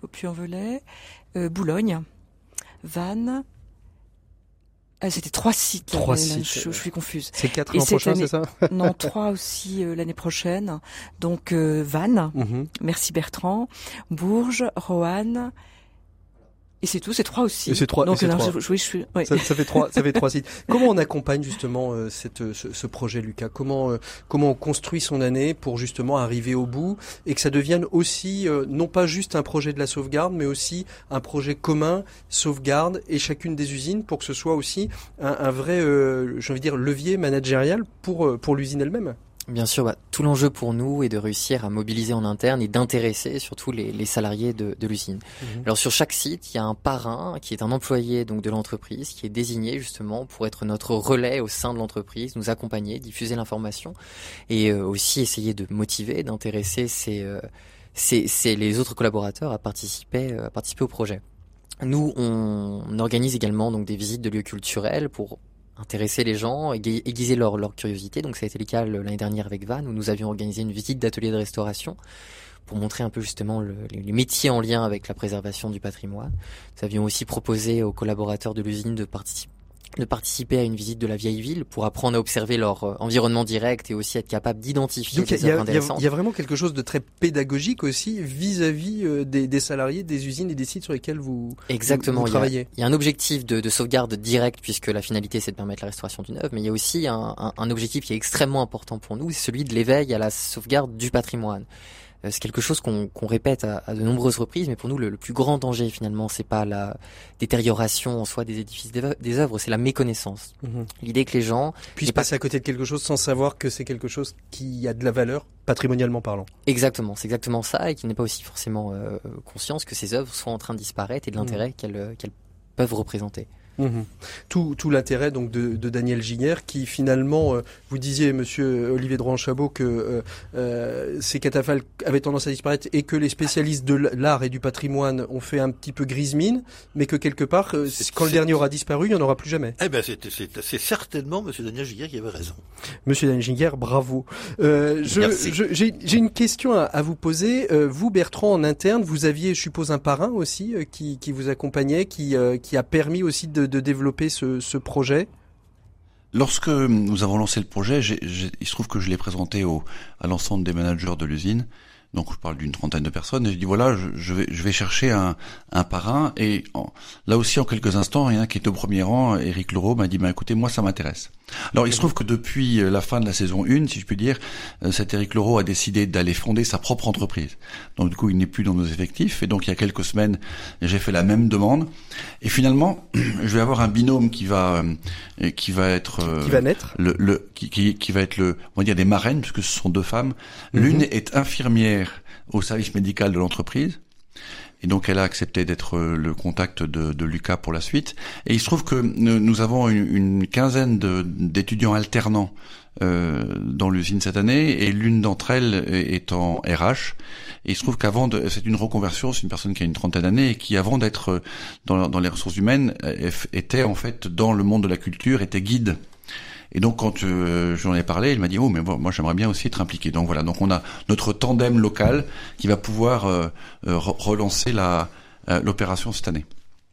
au Puy-en-Velay, euh, Boulogne, Vannes, ah, c'était trois sites. Trois sites. Je, suis confuse. C'est quatre l'an prochain, c'est ça Non, trois aussi euh, l'année prochaine. Donc euh, Vannes, mhm. merci Bertrand, Bourges, Roanne, et c'est tout, c'est trois aussi. c'est trois. Donc. Je, je, ça, ça, fait trois. Ça fait trois sites. Comment on accompagne justement euh, cette, ce, ce, projet, Lucas? Comment euh, comment on construit son année pour justement arriver au bout et que ça devienne aussi euh, non pas juste un projet de la sauvegarde, mais aussi un projet commun sauvegarde et chacune des usines pour que ce soit aussi un, un vrai, j'ai envie de dire, levier managérial pour pour l'usine elle-même? Bien sûr, bah, tout l'enjeu pour nous est de réussir à mobiliser en interne et d'intéresser surtout les, les, salariés de, de l'usine. Mhm. Alors sur chaque site, il y a un parrain qui est un employé donc de l'entreprise qui est désigné justement pour être notre relais au sein de l'entreprise, nous accompagner, diffuser l'information et euh, aussi essayer de motiver, d'intéresser ces, euh, les autres collaborateurs à participer, euh, à participer au projet. Nous, on organise également donc des visites de lieux culturels pour intéresser les gens, aiguiser leur, leur curiosité. Donc ça a été le cas l'année dernière avec Van, où nous avions organisé une visite d'atelier de restauration pour montrer un peu justement le, les métiers en lien avec la préservation du patrimoine. Nous avions aussi proposé aux collaborateurs de l'usine de participer de participer à une visite de la vieille ville pour apprendre à observer leur euh, environnement direct et aussi être capable d'identifier des œuvres intéressantes. Il y a vraiment quelque chose de très pédagogique aussi vis-à-vis euh, des, des, salariés, des usines et des sites sur lesquels vous, Exactement, travaillez. Il y, a, un objectif de, de, sauvegarde direct puisque la finalité c'est de permettre la restauration d'une œuvre, mais il y a aussi un, un, un objectif qui est extrêmement important pour nous, c'est celui de l'éveil à la sauvegarde du patrimoine. Euh, c'est quelque chose qu'on répète à, de nombreuses reprises, mais pour nous, le, plus grand danger, finalement, c'est pas la détérioration en soi des édifices, des, œuvres, c'est la méconnaissance. Mhm. L'idée que les gens puissent passer à côté de quelque chose sans savoir que c'est quelque chose qui a de la valeur patrimonialement parlant. Exactement, c'est exactement ça, et qui n'est pas aussi forcément euh, conscience que ces œuvres sont en train de disparaître et de l'intérêt mhm. qu'elles peuvent représenter. Mhm. Tout, tout l'intérêt donc de, de, Daniel Giguer qui finalement, euh, vous disiez Monsieur Olivier Drouin-Chabot que euh, euh, ces catafalques avaient tendance à disparaître et que les spécialistes de l'art et du patrimoine ont fait un petit peu grise mine, mais que quelque part, quand le dernier aura disparu, il n'y en aura plus jamais. Eh ben c'est certainement Monsieur Daniel Giguer qui avait raison. Monsieur Daniel Giguer, bravo. J'ai une question à, à vous poser. vous Bertrand en interne, vous aviez, je suppose, un parrain aussi qui, qui vous accompagnait, qui, qui a permis aussi de de, développer ce, projet Lorsque nous avons lancé le projet, il se trouve que je l'ai présenté à l'ensemble des managers de l'usine. Donc je parle d'une trentaine de personnes et je dis voilà, je, vais, je vais chercher un, parrain et là aussi en quelques instants, rien qui est au premier rang, Eric Leroux m'a dit bah écoutez moi ça m'intéresse. Alors il se trouve que depuis euh, la fin de la saison 1, si je puis dire, euh, cet Eric Leroux a décidé d'aller fonder sa propre entreprise. Donc du coup, il n'est plus dans nos effectifs. Et donc il y a quelques semaines, j'ai fait la même demande. Et finalement, je vais avoir un binôme qui va euh, qui va être qui va naître le, le qui, qui, qui, va être le on va dire des marraines puisque ce sont deux femmes. Mhm. L'une est infirmière au service médical de l'entreprise et donc elle a accepté d'être le contact de, de, Lucas pour la suite. Et il se trouve que nous avons une, une quinzaine d'étudiants alternants euh, dans l'usine cette année, et l'une d'entre elles est en RH. Et il se trouve qu'avant, c'est une reconversion, c'est une personne qui a une trentaine d'années et qui, avant d'être dans, dans les ressources humaines, était en fait dans le monde de la culture, était guide et donc quand euh, j'en ai parlé, il m'a dit oh mais moi j'aimerais bien aussi être impliqué. Donc voilà, donc on a notre tandem local qui va pouvoir euh, euh, relancer la l'opération cette année.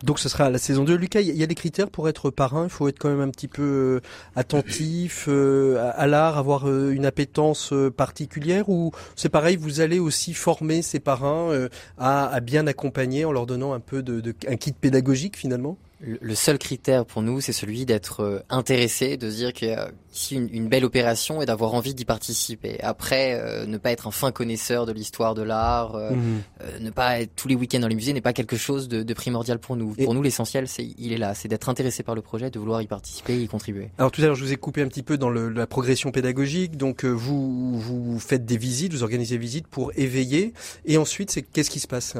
Donc ce sera la saison 2. Lucas, il y a des critères pour être parrain. Il faut être quand même un petit peu attentif à l'art, avoir une appétence particulière ou c'est pareil, vous allez aussi former ces parrains à, à, bien accompagner en leur donnant un peu de, de un kit pédagogique finalement? Le seul critère pour nous, c'est celui d'être euh, intéressé, de se dire qu'il y a ici une, belle opération et d'avoir envie d'y participer. Après, euh, ne pas être un fin connaisseur de l'histoire de l'art, euh, mhm. ne pas être tous les week-ends dans les musées n'est pas quelque chose de, primordial pour nous. pour nous, l'essentiel, c'est il est là, c'est d'être intéressé par le projet, de vouloir y participer et y contribuer. Alors tout à l'heure, je vous ai coupé un petit peu dans le, la progression pédagogique. Donc vous vous faites des visites, vous organisez des visites pour éveiller, et ensuite, c'est qu'est-ce qui se passe?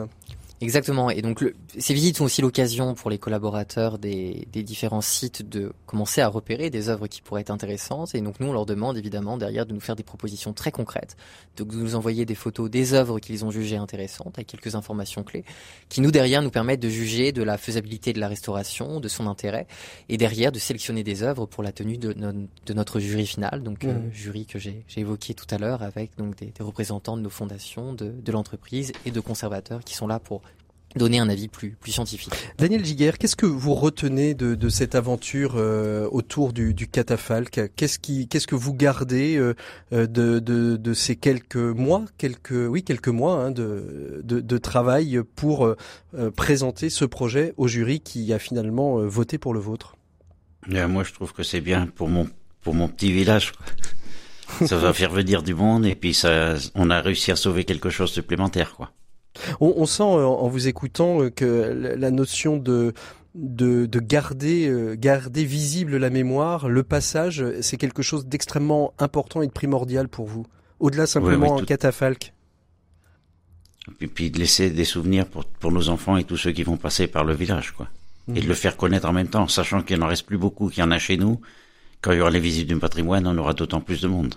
Exactement. Et donc, le, ces visites sont aussi l'occasion pour les collaborateurs des, des, différents sites de commencer à repérer des œuvres qui pourraient être intéressantes. Et donc, nous, on leur demande évidemment derrière de nous faire des propositions très concrètes, de nous envoyer des photos des œuvres qu'ils ont jugées intéressantes, avec quelques informations clés, qui nous derrière nous permettent de juger de la faisabilité de la restauration, de son intérêt, et derrière de sélectionner des œuvres pour la tenue de, de notre jury final, donc euh, mmh. jury que j'ai évoqué tout à l'heure, avec donc des, des, représentants de nos fondations, de, de l'entreprise et de conservateurs qui sont là pour donner un avis plus, plus scientifique. Daniel Giguer, qu'est-ce que vous retenez de, de cette aventure euh, autour du, du catafalque? Qu'est-ce qui, qu'est-ce que vous gardez euh, euh, de, de, de, ces quelques mois, quelques, oui, quelques mois hein, de, de, de, travail pour présenter ce projet au jury qui a finalement voté pour le vôtre? Moi, je trouve que c'est bien pour mon, pour mon petit village. ça va faire venir du monde et puis ça, on a réussi à sauver quelque chose supplémentaire, quoi. On, on sent euh, en vous écoutant euh, que la notion de de, de garder euh, garder visible la mémoire, le passage, c'est quelque chose d'extrêmement important et de primordial pour vous. Au-delà simplement un catafalque. Et puis de laisser des souvenirs pour, pour nos enfants et tous ceux qui vont passer par le village, quoi. Et de mhm. le faire connaître en même temps, sachant qu'il n'en reste plus beaucoup, qu'il y en a chez nous. Quand il y aura les visites du patrimoine, on aura d'autant plus de monde.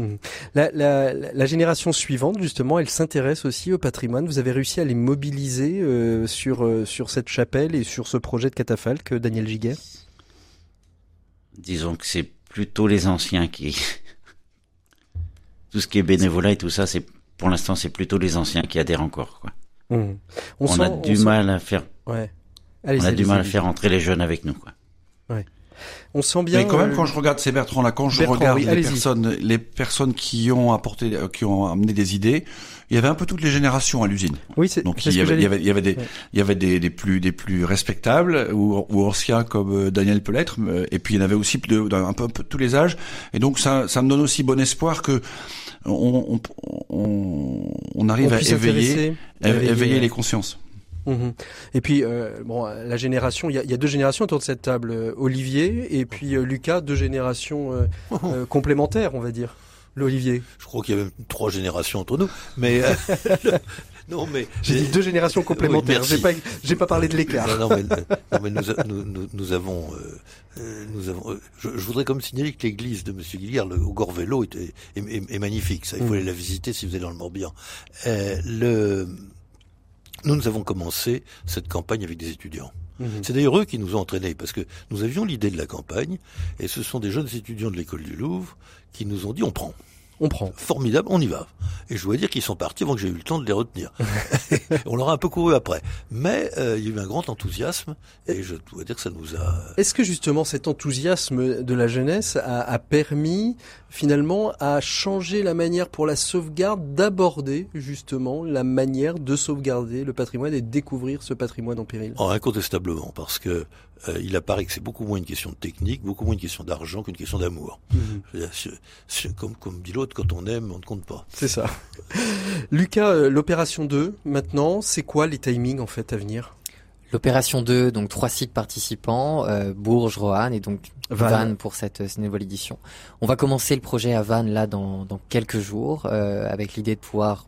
Mhm. La, la, la, génération suivante, justement, elle s'intéresse aussi au patrimoine. Vous avez réussi à les mobiliser euh, sur, euh, sur cette chapelle et sur ce projet de catafalque, Daniel Giguet Disons que c'est plutôt les anciens qui... tout ce qui est bénévolat et tout ça, c'est pour l'instant, c'est plutôt les anciens qui adhèrent encore. Quoi. Mhm. On, a du mal à faire... Ouais. on a du mal à faire entrer les jeunes avec nous. Quoi. Ouais. On sent bien. Mais quand même, euh, quand je regarde ces Bertrand là, quand je regarde les personnes, les personnes qui ont apporté, euh, qui ont amené des idées, il y avait un peu toutes les générations à l'usine. Oui, c'est. Donc il y, avait, il y, avait, il y avait, des, il y avait des, des, plus, des plus respectables ou, ou anciens comme euh, Daniel peut l'être, et puis il y en avait aussi de, un, peu, un peu tous les âges. Et donc ça, ça me donne aussi bon espoir que on, on, on, arrive à éveiller, éveiller les consciences. Mhm. Et puis, euh, bon, la génération, il y a, y a, deux générations autour de cette table. Euh, Olivier et puis euh, Lucas, deux générations euh, complémentaires, on va dire. L'Olivier. Je crois qu'il y a même trois générations entre nous. Mais non, mais j'ai dit deux générations complémentaires. j'ai pas, j'ai pas parlé de l'écart. Non, non, mais, non, mais nous, nous, nous, avons, nous avons. Je, je, voudrais comme signaler que l'église de Monsieur Guilliard, le, au Gorvello, est, est, est, magnifique. Ça, il faut mhm. aller la visiter si vous êtes dans le Morbihan. le nous, nous avons commencé cette campagne avec des étudiants. Mhm. C'est d'ailleurs eux qui nous ont entraînés, parce que nous avions l'idée de la campagne, et ce sont des jeunes étudiants de l'école du Louvre qui nous ont dit on prend. On prend. Formidable, on y va. Et je dois dire qu'ils sont partis avant que j'ai eu le temps de les retenir. on leur a un peu couru après. Mais euh, il y a eu un grand enthousiasme et je dois dire que ça nous a... Est-ce que justement cet enthousiasme de la jeunesse a, a permis finalement à changer la manière pour la sauvegarde d'aborder justement la manière de sauvegarder le patrimoine et de découvrir ce patrimoine en péril? Oh, Incontestablement, parce que euh, il apparaît que c'est beaucoup moins une question de technique, beaucoup moins une question d'argent qu'une question d'amour. Mhm. Comme, comme dit l'autre, quand on aime, on ne compte pas. C'est ça. Lucas, euh, l'opération 2, maintenant, c'est quoi les timings en fait à venir? L'opération 2, donc trois sites participants, euh, Bourges, Roanne et donc Vannes pour cette, cette, nouvelle édition. On va commencer le projet à Vannes là dans, dans quelques jours, euh, avec l'idée de pouvoir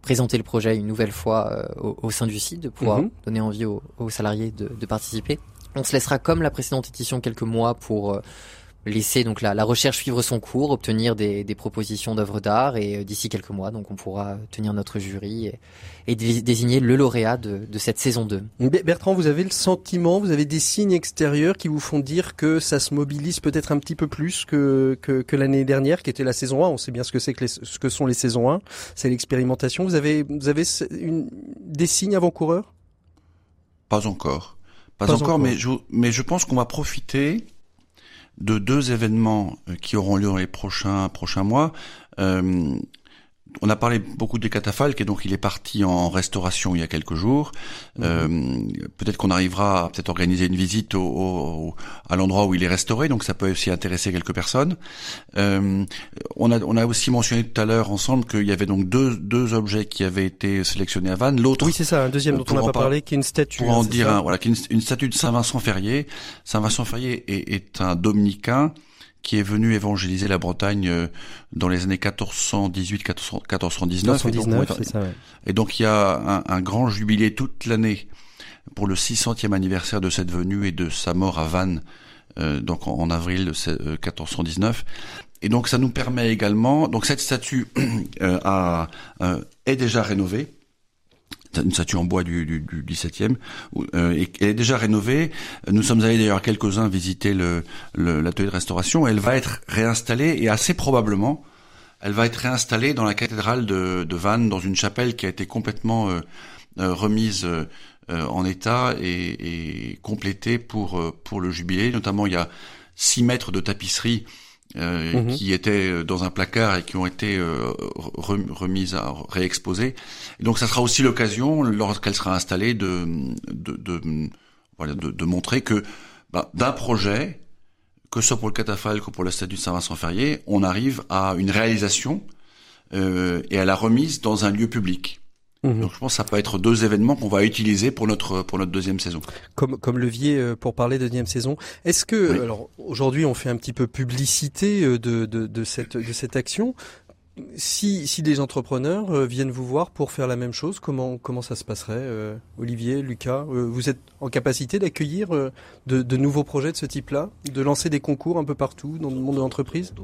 présenter le projet une nouvelle fois au, sein du site, de pouvoir mhm. donner envie aux, salariés de, de, participer. On se laissera comme la précédente édition quelques mois pour laisser donc la, la, recherche suivre son cours, obtenir des, des propositions d'œuvres d'art et euh, d'ici quelques mois, donc on pourra tenir notre jury et, et désigner le lauréat de, de, cette saison 2. Bertrand, vous avez le sentiment, vous avez des signes extérieurs qui vous font dire que ça se mobilise peut-être un petit peu plus que, que, que l'année dernière, qui était la saison 1. On sait bien ce que c'est que les, ce que sont les saisons 1, c'est l'expérimentation. Vous avez, vous avez une, des signes avant-coureurs? Pas encore. Pas, encore, encore, mais je, mais je pense qu'on va profiter de deux événements euh, qui auront lieu dans les prochains prochains mois. Euh, on a parlé beaucoup des catafalques et donc il est parti en restauration il y a quelques jours. Mhm. Euh, peut-être qu'on arrivera à peut-être organiser une visite au, à l'endroit où il est restauré, donc ça peut aussi intéresser quelques personnes. Euh, on, a, on a aussi mentionné tout à l'heure ensemble qu'il y avait donc deux, deux objets qui avaient été sélectionnés à Vannes. L'autre, oui c'est ça, un deuxième dont on n'a pas parlé, qui est une statue. Pour en dire un, voilà, qui est une, statue de Saint Vincent Ferrier. Saint Vincent Ferrier est, est un dominicain qui est venu évangéliser la Bretagne euh, dans les années 1418, 1419. et, donc, il y a un, grand jubilé toute l'année pour le 600e anniversaire de cette venue et de sa mort à Vannes, euh, donc en, avril 1419. Euh, et donc ça nous permet également, donc cette statue a, est déjà rénovée une statue en bois du, du, du 17e, euh, et elle est déjà rénovée. Nous sommes allés d'ailleurs quelques-uns visiter le, l'atelier de restauration. Elle va être réinstallée et assez probablement, elle va être réinstallée dans la cathédrale de, de Vannes, dans une chapelle qui a été complètement euh, euh, remise en état et, et, complétée pour pour le jubilé. Notamment, il y a 6 mètres de tapisserie euh, mhm. qui étaient euh, dans un placard et qui ont été euh, remises à réexposées. Et donc ça sera aussi l'occasion, lorsqu'elle sera installée, de de, de, voilà, de, de montrer que bah, d'un projet, que ce soit pour le catafalque ou pour la statue de Saint-Vincent-Ferrier, on arrive à une réalisation euh, et à la remise dans un lieu public. Mhm. Donc je pense que ça peut être deux événements qu'on va utiliser pour notre pour notre deuxième saison. Comme comme levier euh, pour parler de deuxième saison. Est-ce que alors aujourd'hui on fait un petit peu publicité euh, de, de, de cette de cette action. Si, si des entrepreneurs euh, viennent vous voir pour faire la même chose, comment comment ça se passerait, Olivier, Lucas Vous êtes en capacité d'accueillir de, de nouveaux projets de ce type-là, de lancer des concours un peu partout dans le monde de l'entreprise?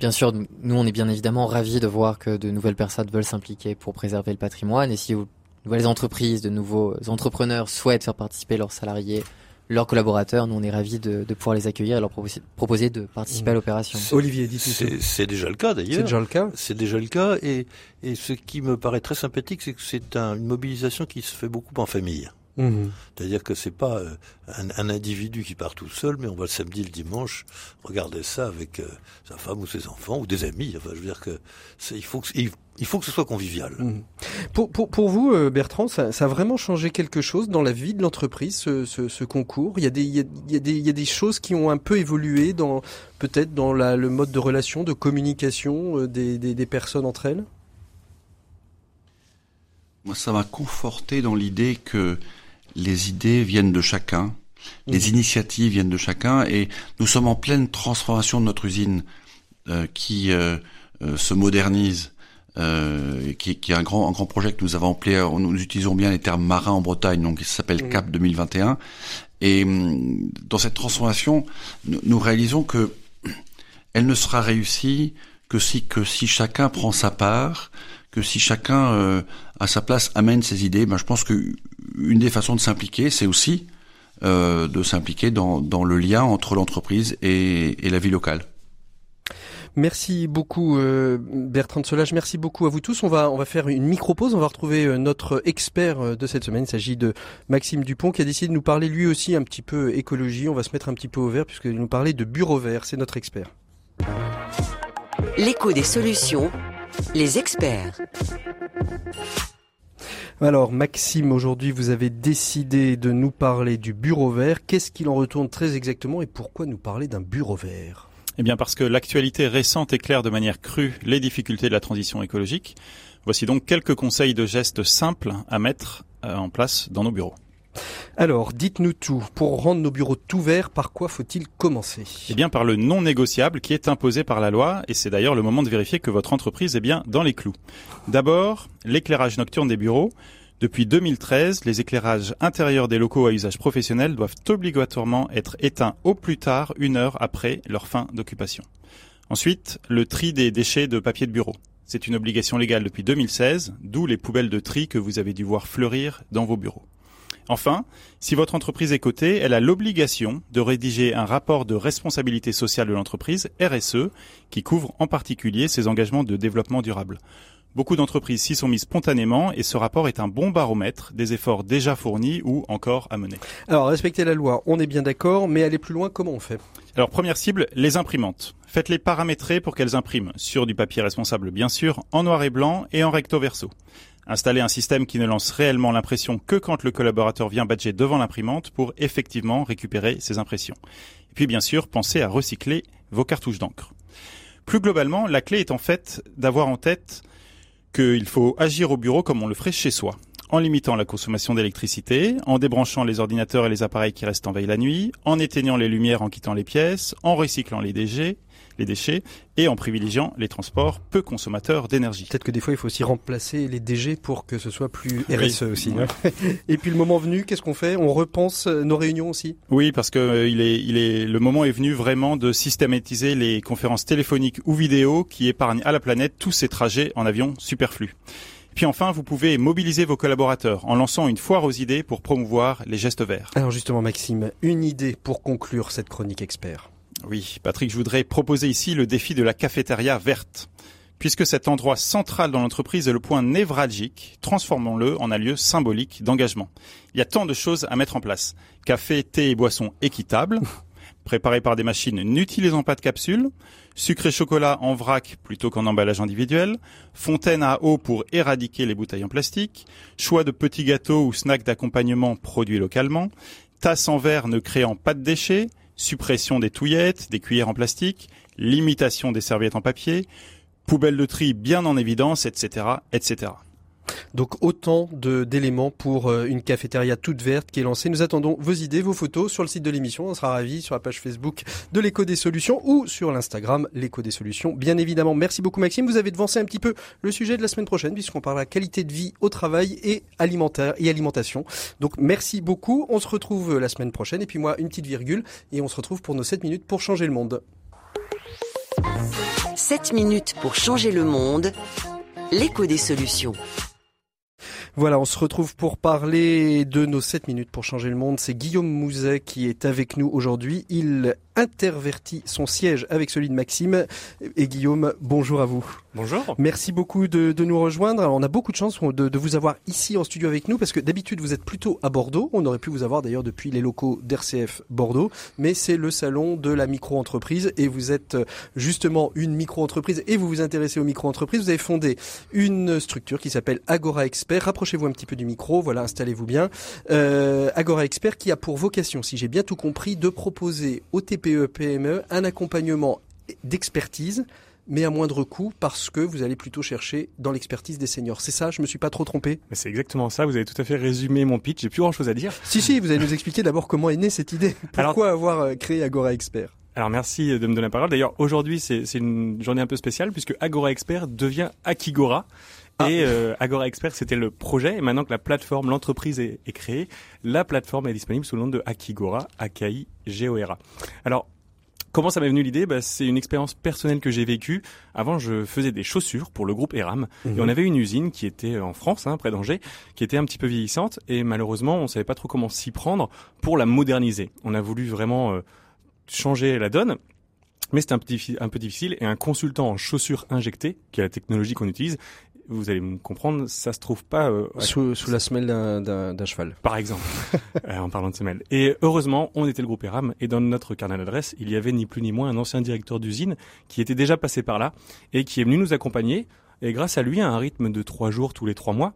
Bien sûr, nous on est bien évidemment ravis de voir que de nouvelles personnes veulent s'impliquer pour préserver le patrimoine et si de nouvelles entreprises, de nouveaux entrepreneurs souhaitent faire participer leurs salariés, leurs collaborateurs, nous on est ravis de, de pouvoir les accueillir et leur proposer, de participer à l'opération. Olivier, dit C'est déjà le cas d'ailleurs. C'est déjà le cas. C'est déjà le cas et, et ce qui me paraît très sympathique, c'est que c'est une mobilisation qui se fait beaucoup en famille. Mmh. C'est-à-dire que c'est pas euh, un, individu qui part tout seul, mais on va le samedi, le dimanche regarder ça avec euh, sa femme ou ses enfants ou des amis. Enfin, je veux dire que il faut que il, faut que ce soit convivial. Mmh. Pour, pour, pour, vous, euh, Bertrand, ça, ça, a vraiment changé quelque chose dans la vie de l'entreprise, ce, ce, ce, concours? Il y, a des, il, y a, il, y a des, il y a des choses qui ont un peu évolué dans peut-être dans la, le mode de relation, de communication des, des, des personnes entre elles? Moi, ça m'a conforté dans l'idée que les idées viennent de chacun, les mmh. initiatives viennent de chacun, et nous sommes en pleine transformation de notre usine euh, qui euh, euh, se modernise, qui, qui, est un grand, un grand projet que nous avons appelé, nous utilisons bien les termes marins en Bretagne, donc il s'appelle mmh. CAP 2021. Et hum, dans cette transformation, nous, réalisons que elle ne sera réussie que si, que si chacun prend sa part, que si chacun euh, à sa place amène ses idées, ben je pense que une des façons de s'impliquer, c'est aussi euh, de s'impliquer dans, dans le lien entre l'entreprise et, et la vie locale. Merci beaucoup euh, Bertrand de Solage, merci beaucoup à vous tous. On va on va faire une micro pause, on va retrouver euh, notre expert euh, de cette semaine. Il s'agit de Maxime Dupont qui a décidé de nous parler lui aussi un petit peu écologie. On va se mettre un petit peu au vert puisqu'il nous parlait de bureau vert, c'est notre expert. L'écho des solutions les experts. Alors Maxime, aujourd'hui vous avez décidé de nous parler du bureau vert. Qu'est-ce qu'il en retourne très exactement et pourquoi nous parler d'un bureau vert? Eh bien parce que l'actualité récente éclaire de manière crue les difficultés de la transition écologique. Voici donc quelques conseils de gestes simples à mettre euh, en place dans nos bureaux. Alors, dites-nous tout. Pour rendre nos bureaux tout verts, par quoi faut-il commencer? Eh bien, par le non négociable qui est imposé par la loi, et c'est d'ailleurs le moment de vérifier que votre entreprise est bien dans les clous. D'abord, l'éclairage nocturne des bureaux. Depuis 2013, les éclairages intérieurs des locaux à usage professionnel doivent obligatoirement être éteints au plus tard une heure après leur fin d'occupation. Ensuite, le tri des déchets de papier de bureau. C'est une obligation légale depuis 2016, d'où les poubelles de tri que vous avez dû voir fleurir dans vos bureaux. Enfin, si votre entreprise est cotée, elle a l'obligation de rédiger un rapport de responsabilité sociale de l'entreprise, RSE, qui couvre en particulier ses engagements de développement durable. Beaucoup d'entreprises s'y sont mises spontanément et ce rapport est un bon baromètre des efforts déjà fournis ou encore à mener. Alors, respecter la loi, on est bien d'accord, mais aller plus loin, comment on fait? Alors, première cible, les imprimantes. Faites-les paramétrer pour qu'elles impriment sur du papier responsable bien sûr, en noir et blanc et en recto verso. Installer un système qui ne lance réellement l'impression que quand le collaborateur vient badger devant l'imprimante pour effectivement récupérer ses impressions. Et puis bien sûr, pensez à recycler vos cartouches d'encre. Plus globalement, la clé est en fait d'avoir en tête qu'il faut agir au bureau comme on le ferait chez soi, en limitant la consommation d'électricité, en débranchant les ordinateurs et les appareils qui restent en veille la nuit, en éteignant les lumières en quittant les pièces, en recyclant les déchets, les déchets et en privilégiant les transports peu consommateurs d'énergie. Peut-être que des fois il faut aussi remplacer les DG pour que ce soit plus RSE aussi. Et puis le moment venu, qu'est-ce qu'on fait? On repense nos réunions aussi? Oui, parce que euh, il est, il est, le moment est venu vraiment de systématiser les conférences téléphoniques ou vidéo qui épargnent à la planète tous ces trajets en avion superflus. Puis enfin, vous pouvez mobiliser vos collaborateurs en lançant une foire aux idées pour promouvoir les gestes verts. Alors justement, Maxime, une idée pour conclure cette chronique expert. Oui, Patrick, je voudrais proposer ici le défi de la cafétéria verte. Puisque cet endroit central dans l'entreprise est le point névralgique, transformons-le en un lieu symbolique d'engagement. Il y a tant de choses à mettre en place. Café, thé et boissons équitables, préparés par des machines n'utilisant pas de capsules, sucre et chocolat en vrac plutôt qu'en emballage individuel, fontaine à eau pour éradiquer les bouteilles en plastique, choix de petits gâteaux ou snacks d'accompagnement produits localement, tasses en verre ne créant pas de déchets, suppression des touillettes, des cuillères en plastique, limitation des serviettes en papier, poubelles de tri bien en évidence, etc., etc. Donc autant de d'éléments pour euh, une cafétéria toute verte qui est lancée. Nous attendons vos idées, vos photos sur le site de l'émission. On sera ravis sur la page Facebook de l'écho des solutions ou sur l'Instagram l'écho des solutions. Bien évidemment. Merci beaucoup Maxime. Vous avez devancé un petit peu le sujet de la semaine prochaine puisqu'on parlera qualité de vie au travail et alimentaire et alimentation. Donc merci beaucoup. On se retrouve la semaine prochaine et puis moi une petite virgule et on se retrouve pour nos 7 minutes pour changer le monde. 7 minutes pour changer le monde. L'écho des solutions. Voilà, on se retrouve pour parler de nos 7 minutes pour changer le monde. C'est Guillaume Mouzet qui est avec nous aujourd'hui. Il intervertit son siège avec celui de Maxime. Et Guillaume, bonjour à vous. Bonjour. Merci beaucoup de, de nous rejoindre. Alors, on a beaucoup de chance de, de, vous avoir ici en studio avec nous parce que d'habitude vous êtes plutôt à Bordeaux. On aurait pu vous avoir d'ailleurs depuis les locaux d'RCF Bordeaux, mais c'est le salon de la micro-entreprise et vous êtes euh, justement une micro-entreprise et vous vous intéressez aux micro-entreprises. Vous avez fondé une structure qui s'appelle Agora Expert. Rapprochez-vous un petit peu du micro. Voilà, installez-vous bien. Euh, Agora Expert qui a pour vocation, si j'ai bien tout compris, de proposer au TPE PME un accompagnement d'expertise mais à moindre coût parce que vous allez plutôt chercher dans l'expertise des seniors. C'est ça, je me suis pas trop trompé C'est exactement ça, vous avez tout à fait résumé mon pitch, j'ai plus grand chose à dire. Si, si, vous allez nous expliquer d'abord comment est née cette idée. Pourquoi avoir euh, créé Agora Expert? Alors merci de me donner la parole. D'ailleurs aujourd'hui c'est une journée un peu spéciale puisque Agora Expert devient Akigora. Ah. Et euh, Agora Expert, c'était le projet. Et maintenant que la plateforme, l'entreprise est, est, créée, la plateforme est disponible sous le nom de Akigora, AKI G-O-R-A. Alors, Comment ça m'est venu l'idée? Bah, C'est une expérience personnelle que j'ai vécue. Avant, je faisais des chaussures pour le groupe Eram. Et on mhm. avait une usine qui était en France, hein, près d'Angers, qui était un petit peu vieillissante. Et malheureusement, on savait pas trop comment s'y prendre pour la moderniser. On a voulu vraiment euh, changer la donne. Mais c'était un, un peu difficile et un consultant en chaussures injectées, qui est la technologie qu'on utilise, vous allez me comprendre, ça se trouve pas euh, sous, sous, la semelle d'un cheval. Par exemple, euh, en parlant de semelle. Et heureusement, on était le groupe ERAM et dans notre carnet d'adresse, il y avait ni plus ni moins un ancien directeur d'usine qui était déjà passé par là et qui est venu nous accompagner. Et grâce à lui, à un rythme de trois jours tous les trois mois,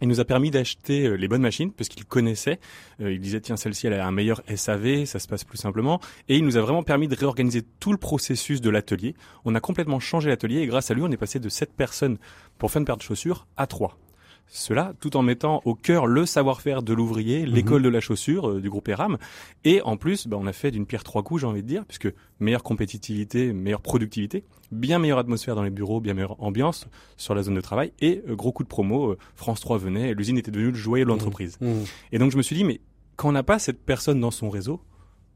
il nous a permis d'acheter euh, les bonnes machines parce qu'il connaissait. Euh, il disait tiens celle-ci elle a un meilleur SAV, ça se passe plus simplement. Et il nous a vraiment permis de réorganiser tout le processus de l'atelier. On a complètement changé l'atelier et grâce à lui on est passé de 7 personnes pour faire une paire de chaussures à 3. Cela tout en mettant au cœur le savoir-faire de l'ouvrier, l'école de la chaussure euh, du groupe ERAM. Et en plus, bah, on a fait d'une pierre trois coups, j'ai envie de dire, puisque meilleure compétitivité, meilleure productivité, bien meilleure atmosphère dans les bureaux, bien meilleure ambiance sur la zone de travail et euh, gros coup de promo. euh, France 3 venait, l'usine était devenue le joyau de l'entreprise. Mmh. Et donc je me suis dit, mais quand on n'a pas cette personne dans son réseau,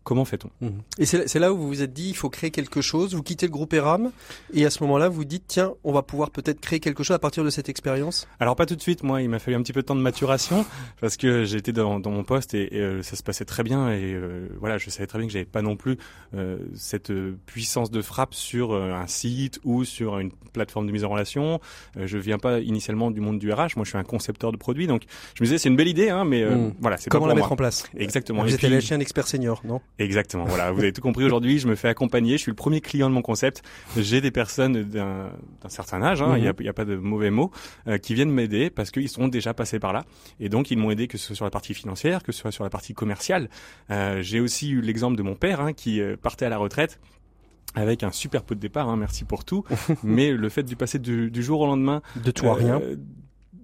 comment fait-on? Mhm. Et c'est là où vous vous êtes dit, il faut créer quelque chose. Vous quittez le groupe ERAM et à ce moment-là, vous dites, tiens, on va pouvoir peut-être créer quelque chose à partir de cette expérience? Alors pas tout de suite, moi il m'a fallu un petit peu de temps de maturation parce que j'étais dans, dans mon poste et, et, euh, ça se passait très bien et euh, voilà je savais très bien que j'avais pas non plus euh, cette puissance de frappe sur un site ou sur une plateforme de mise en relation. Je viens pas initialement du monde du RH, moi je suis un concepteur de produits donc je me disais c'est une belle idée hein mais euh, Mm. voilà c'est pas Comment pour la moi. mettre en place? Exactement. Vous allé acheter un expert senior, non? Exactement. Voilà, vous avez tout compris. Aujourd'hui, je me fais accompagner. Je suis le premier client de mon concept. J'ai des personnes d'un certain âge, hein, il n'y a, il y a pas de mauvais mots, euh, qui viennent m'aider parce qu'ils sont déjà passés par là. Et donc, ils m'ont aidé que ce soit sur la partie financière, que ce soit sur la partie commerciale. Euh, J'ai aussi eu l'exemple de mon père hein, qui euh, partait à la retraite avec un super pot de départ, hein, merci pour tout. Mais le fait du passer du, du jour au lendemain De tout à rien. euh,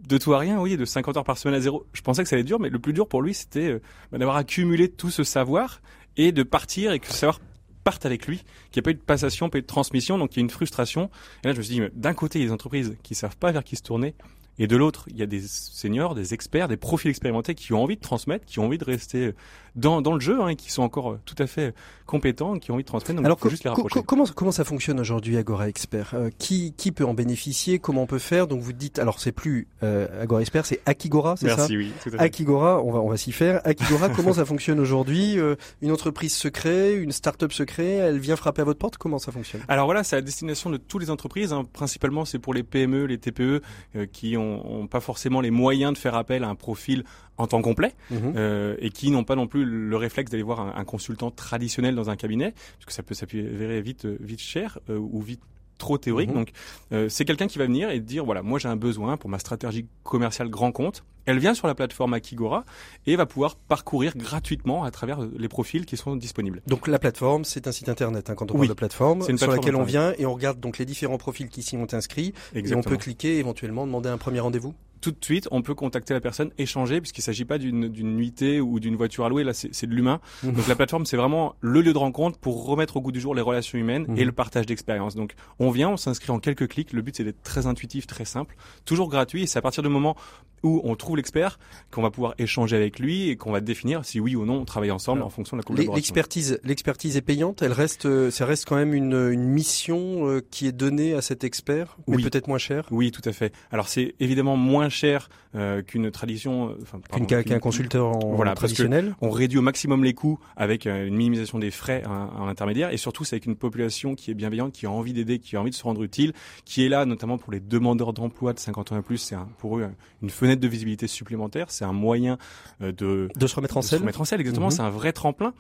de tout à rien, oui, de 50 heures par semaine à zéro. Je pensais que ça allait être dur, mais le plus dur pour lui, c'était euh, bah, d'avoir accumulé tout ce savoir et de partir et que savoir parte avec lui, qu'il n'y ait pas eu de passation, pas eu de transmission, donc il y a une frustration. Et là, je me suis dit, d'un côté, il y a des entreprises qui savent pas vers qui se tourner, et de l'autre, il y a des seniors, des experts, des profils expérimentés qui ont envie de transmettre, qui ont envie de rester euh, dans, dans le jeu, hein, et qui sont encore euh, tout à fait compétents, qui ont envie de transmettre. Donc Alors il faut juste les rapprocher. comment comment ça fonctionne aujourd'hui Agora Expert? Euh, Qui qui peut en bénéficier? Comment on peut faire? Donc vous dites alors c'est plus euh, Agora Expert, c'est Akigora, c'est ça? Merci, oui, tout à fait. Akigora, on va on va s'y faire. Akigora, comment ça fonctionne aujourd'hui? Euh, Une entreprise se crée, une start-up se crée, elle vient frapper à votre porte? Comment ça fonctionne? Alors voilà, c'est à destination de toutes les entreprises. hein. Principalement, c'est pour les PME, les TPE euh, qui ont, ont pas forcément les moyens de faire appel à un profil en temps complet Mhm. euh, et qui n'ont pas non plus le réflexe d'aller voir un, un consultant traditionnel dans un cabinet, parce que ça peut s'avérer vite, euh, vite cher euh, ou vite trop théorique. Mhm. Donc, euh, c'est quelqu'un qui va venir et dire voilà, moi j'ai un besoin pour ma stratégie commerciale grand compte. Elle vient sur la plateforme Akigora et va pouvoir parcourir gratuitement à travers euh, les profils qui sont disponibles. Donc la plateforme, c'est un site internet hein, quand on Oui. parle de plateforme C'est une sur plateforme laquelle on vient et on regarde donc les différents profils qui s'y ont inscrits et on Exactement. peut cliquer éventuellement demander un premier rendez-vous. Tout de suite, on peut contacter la personne, échanger, puisqu'il ne s'agit pas d'une nuitée ou d'une voiture à louer, là c'est de l'humain. Mhm. Donc la plateforme, c'est vraiment le lieu de rencontre pour remettre au goût du jour les relations humaines et le partage d'expérience. Donc on vient, on s'inscrit en quelques clics, le but c'est d'être très intuitif, très simple, toujours gratuit, et c'est à partir du moment où on trouve l'expert qu'on va pouvoir échanger avec lui et qu'on va définir si oui ou non on travaille ensemble Alors, en fonction de la collaboration. L'expertise, l'expertise est payante. Elle reste, euh, ça reste quand même une, une mission euh, qui est donnée à cet expert, mais Oui. peut-être moins cher Oui, tout à fait. Alors c'est évidemment moins cher euh, qu'une tradition, euh, enfin qu'un qu'une- qu'un consulteur en Voilà, traditionnel. on réduit au maximum les coûts avec une minimisation des frais à, à l'intermédiaire et surtout c'est avec une population qui est bienveillante, qui a envie d'aider, qui a envie de se rendre utile, qui est là notamment pour les demandeurs d'emploi de 50 ans et plus, c'est pour eux une fenêtre de visibilité supplémentaire, c'est un moyen euh, de, De se remettre en de se scène. remettre en selle exactement, Mhm. c'est un vrai tremplin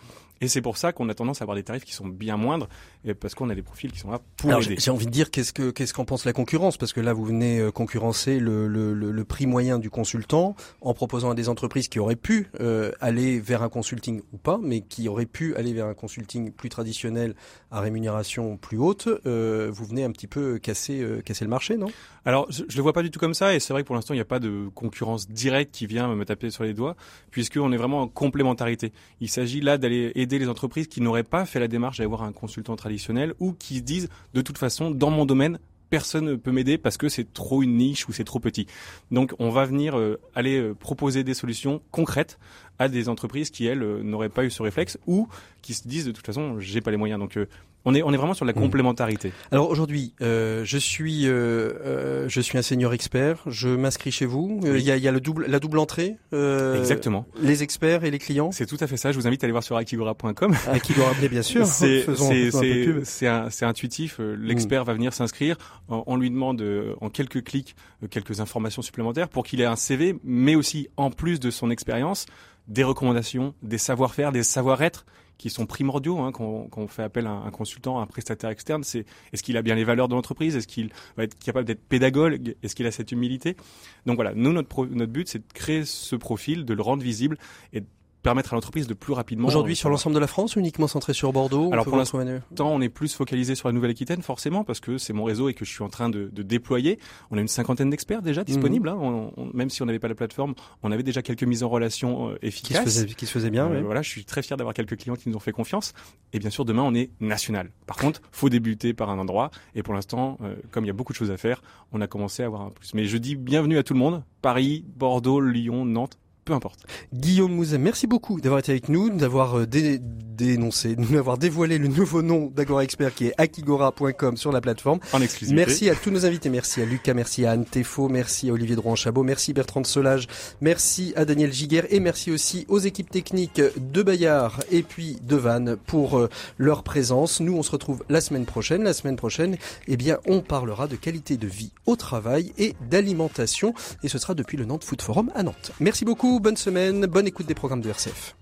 et c'est pour ça qu'on a tendance à avoir des tarifs qui sont bien moindres parce qu'on a des profils qui sont là pour Alors, aider. j'ai envie de dire qu'est-ce que qu'est-ce qu'en pense la concurrence? Parce que là vous venez euh, concurrencer le, le, le, le prix moyen du consultant en proposant à des entreprises qui auraient pu euh, aller vers un consulting ou pas mais qui auraient pu aller vers un consulting plus traditionnel à rémunération plus haute euh, vous venez un petit peu casser euh, casser le marché non? Alors, je, je le vois pas du tout comme ça, et c'est vrai que pour l'instant, il n'y a pas de concurrence directe qui vient me taper sur les doigts, puisqu'on est vraiment en complémentarité. Il s'agit là d'aller aider les entreprises qui n'auraient pas fait la démarche d'aller voir un consultant traditionnel ou qui se disent, de toute façon, dans mon domaine, personne ne peut m'aider parce que c'est trop une niche ou c'est trop petit. Donc, on va venir euh, aller euh, proposer des solutions concrètes à des entreprises qui, elles, euh, n'auraient pas eu ce réflexe ou qui se disent, de toute façon, j'ai pas les moyens. Donc, on est, on est vraiment sur la Mhm. complémentarité. Alors aujourd'hui, euh, je suis euh, euh, je suis un senior expert. Je m'inscris chez vous. Euh, Il Oui. y, a, il y a le double la double entrée. euh, Exactement. Les experts et les clients. C'est tout à fait ça. Je vous invite à aller voir sur doit rappeler bien sûr. C'est Faisons- c'est- c'est- c'est intuitif. L'expert va venir s'inscrire. On, lui demande en quelques clics quelques informations supplémentaires pour qu'il ait un CV, mais aussi en plus de son expérience, des recommandations, des savoir-faire, des savoir-être qui sont primordiaux hein, quand, on- fait appel à un consultant, à un prestataire externe. C'est est-ce qu'il a bien les valeurs de l'entreprise? Est-ce qu'il va être capable d'être pédagogue? Est-ce qu'il a cette humilité? Donc voilà, nous notre pro- notre but c'est de créer ce profil, de le rendre visible et permettre à l'entreprise de plus rapidement. Aujourd'hui, sur l'ensemble de la France, uniquement centré sur Bordeaux Alors pour l'instant, on est plus focalisé sur la Nouvelle-Aquitaine, forcément, parce que c'est mon réseau et que je suis en train de, de déployer. On a une cinquantaine d'experts déjà mhm. disponibles. Hein. même si on n'avait pas la plateforme, on avait déjà quelques mises en relation euh, efficaces. Qui se faisaient, qui se faisaient bien. Euh, Voilà, je suis très fier d'avoir quelques clients qui nous ont fait confiance. Et bien sûr, demain, on est national. Par contre, faut débuter par un endroit. Et pour l'instant, euh, comme il y a beaucoup de choses à faire, on a commencé à avoir un plus. Mais je dis bienvenue à tout le monde. Paris, Bordeaux, Lyon, Nantes, peu importe. Guillaume Mouzet, merci beaucoup d'avoir été avec nous, d'avoir euh, dénoncé, d'avoir dévoilé le nouveau nom d'Agora Expert qui est akigora.com sur la plateforme. En exclusivité. Merci à tous nos invités, merci à Lucas, merci à Anne Tefo, merci à Olivier Drouin-Chabot, merci Bertrand de Solage, merci à Daniel Giguer et merci aussi aux équipes techniques de Bayard et puis de Vannes pour euh, leur présence. Nous, on se retrouve la semaine prochaine. La semaine prochaine, eh bien, on parlera de qualité de vie au travail et d'alimentation et ce sera depuis le Nantes Food Forum à Nantes. Merci beaucoup bonne semaine, bonne écoute des programmes de RCF.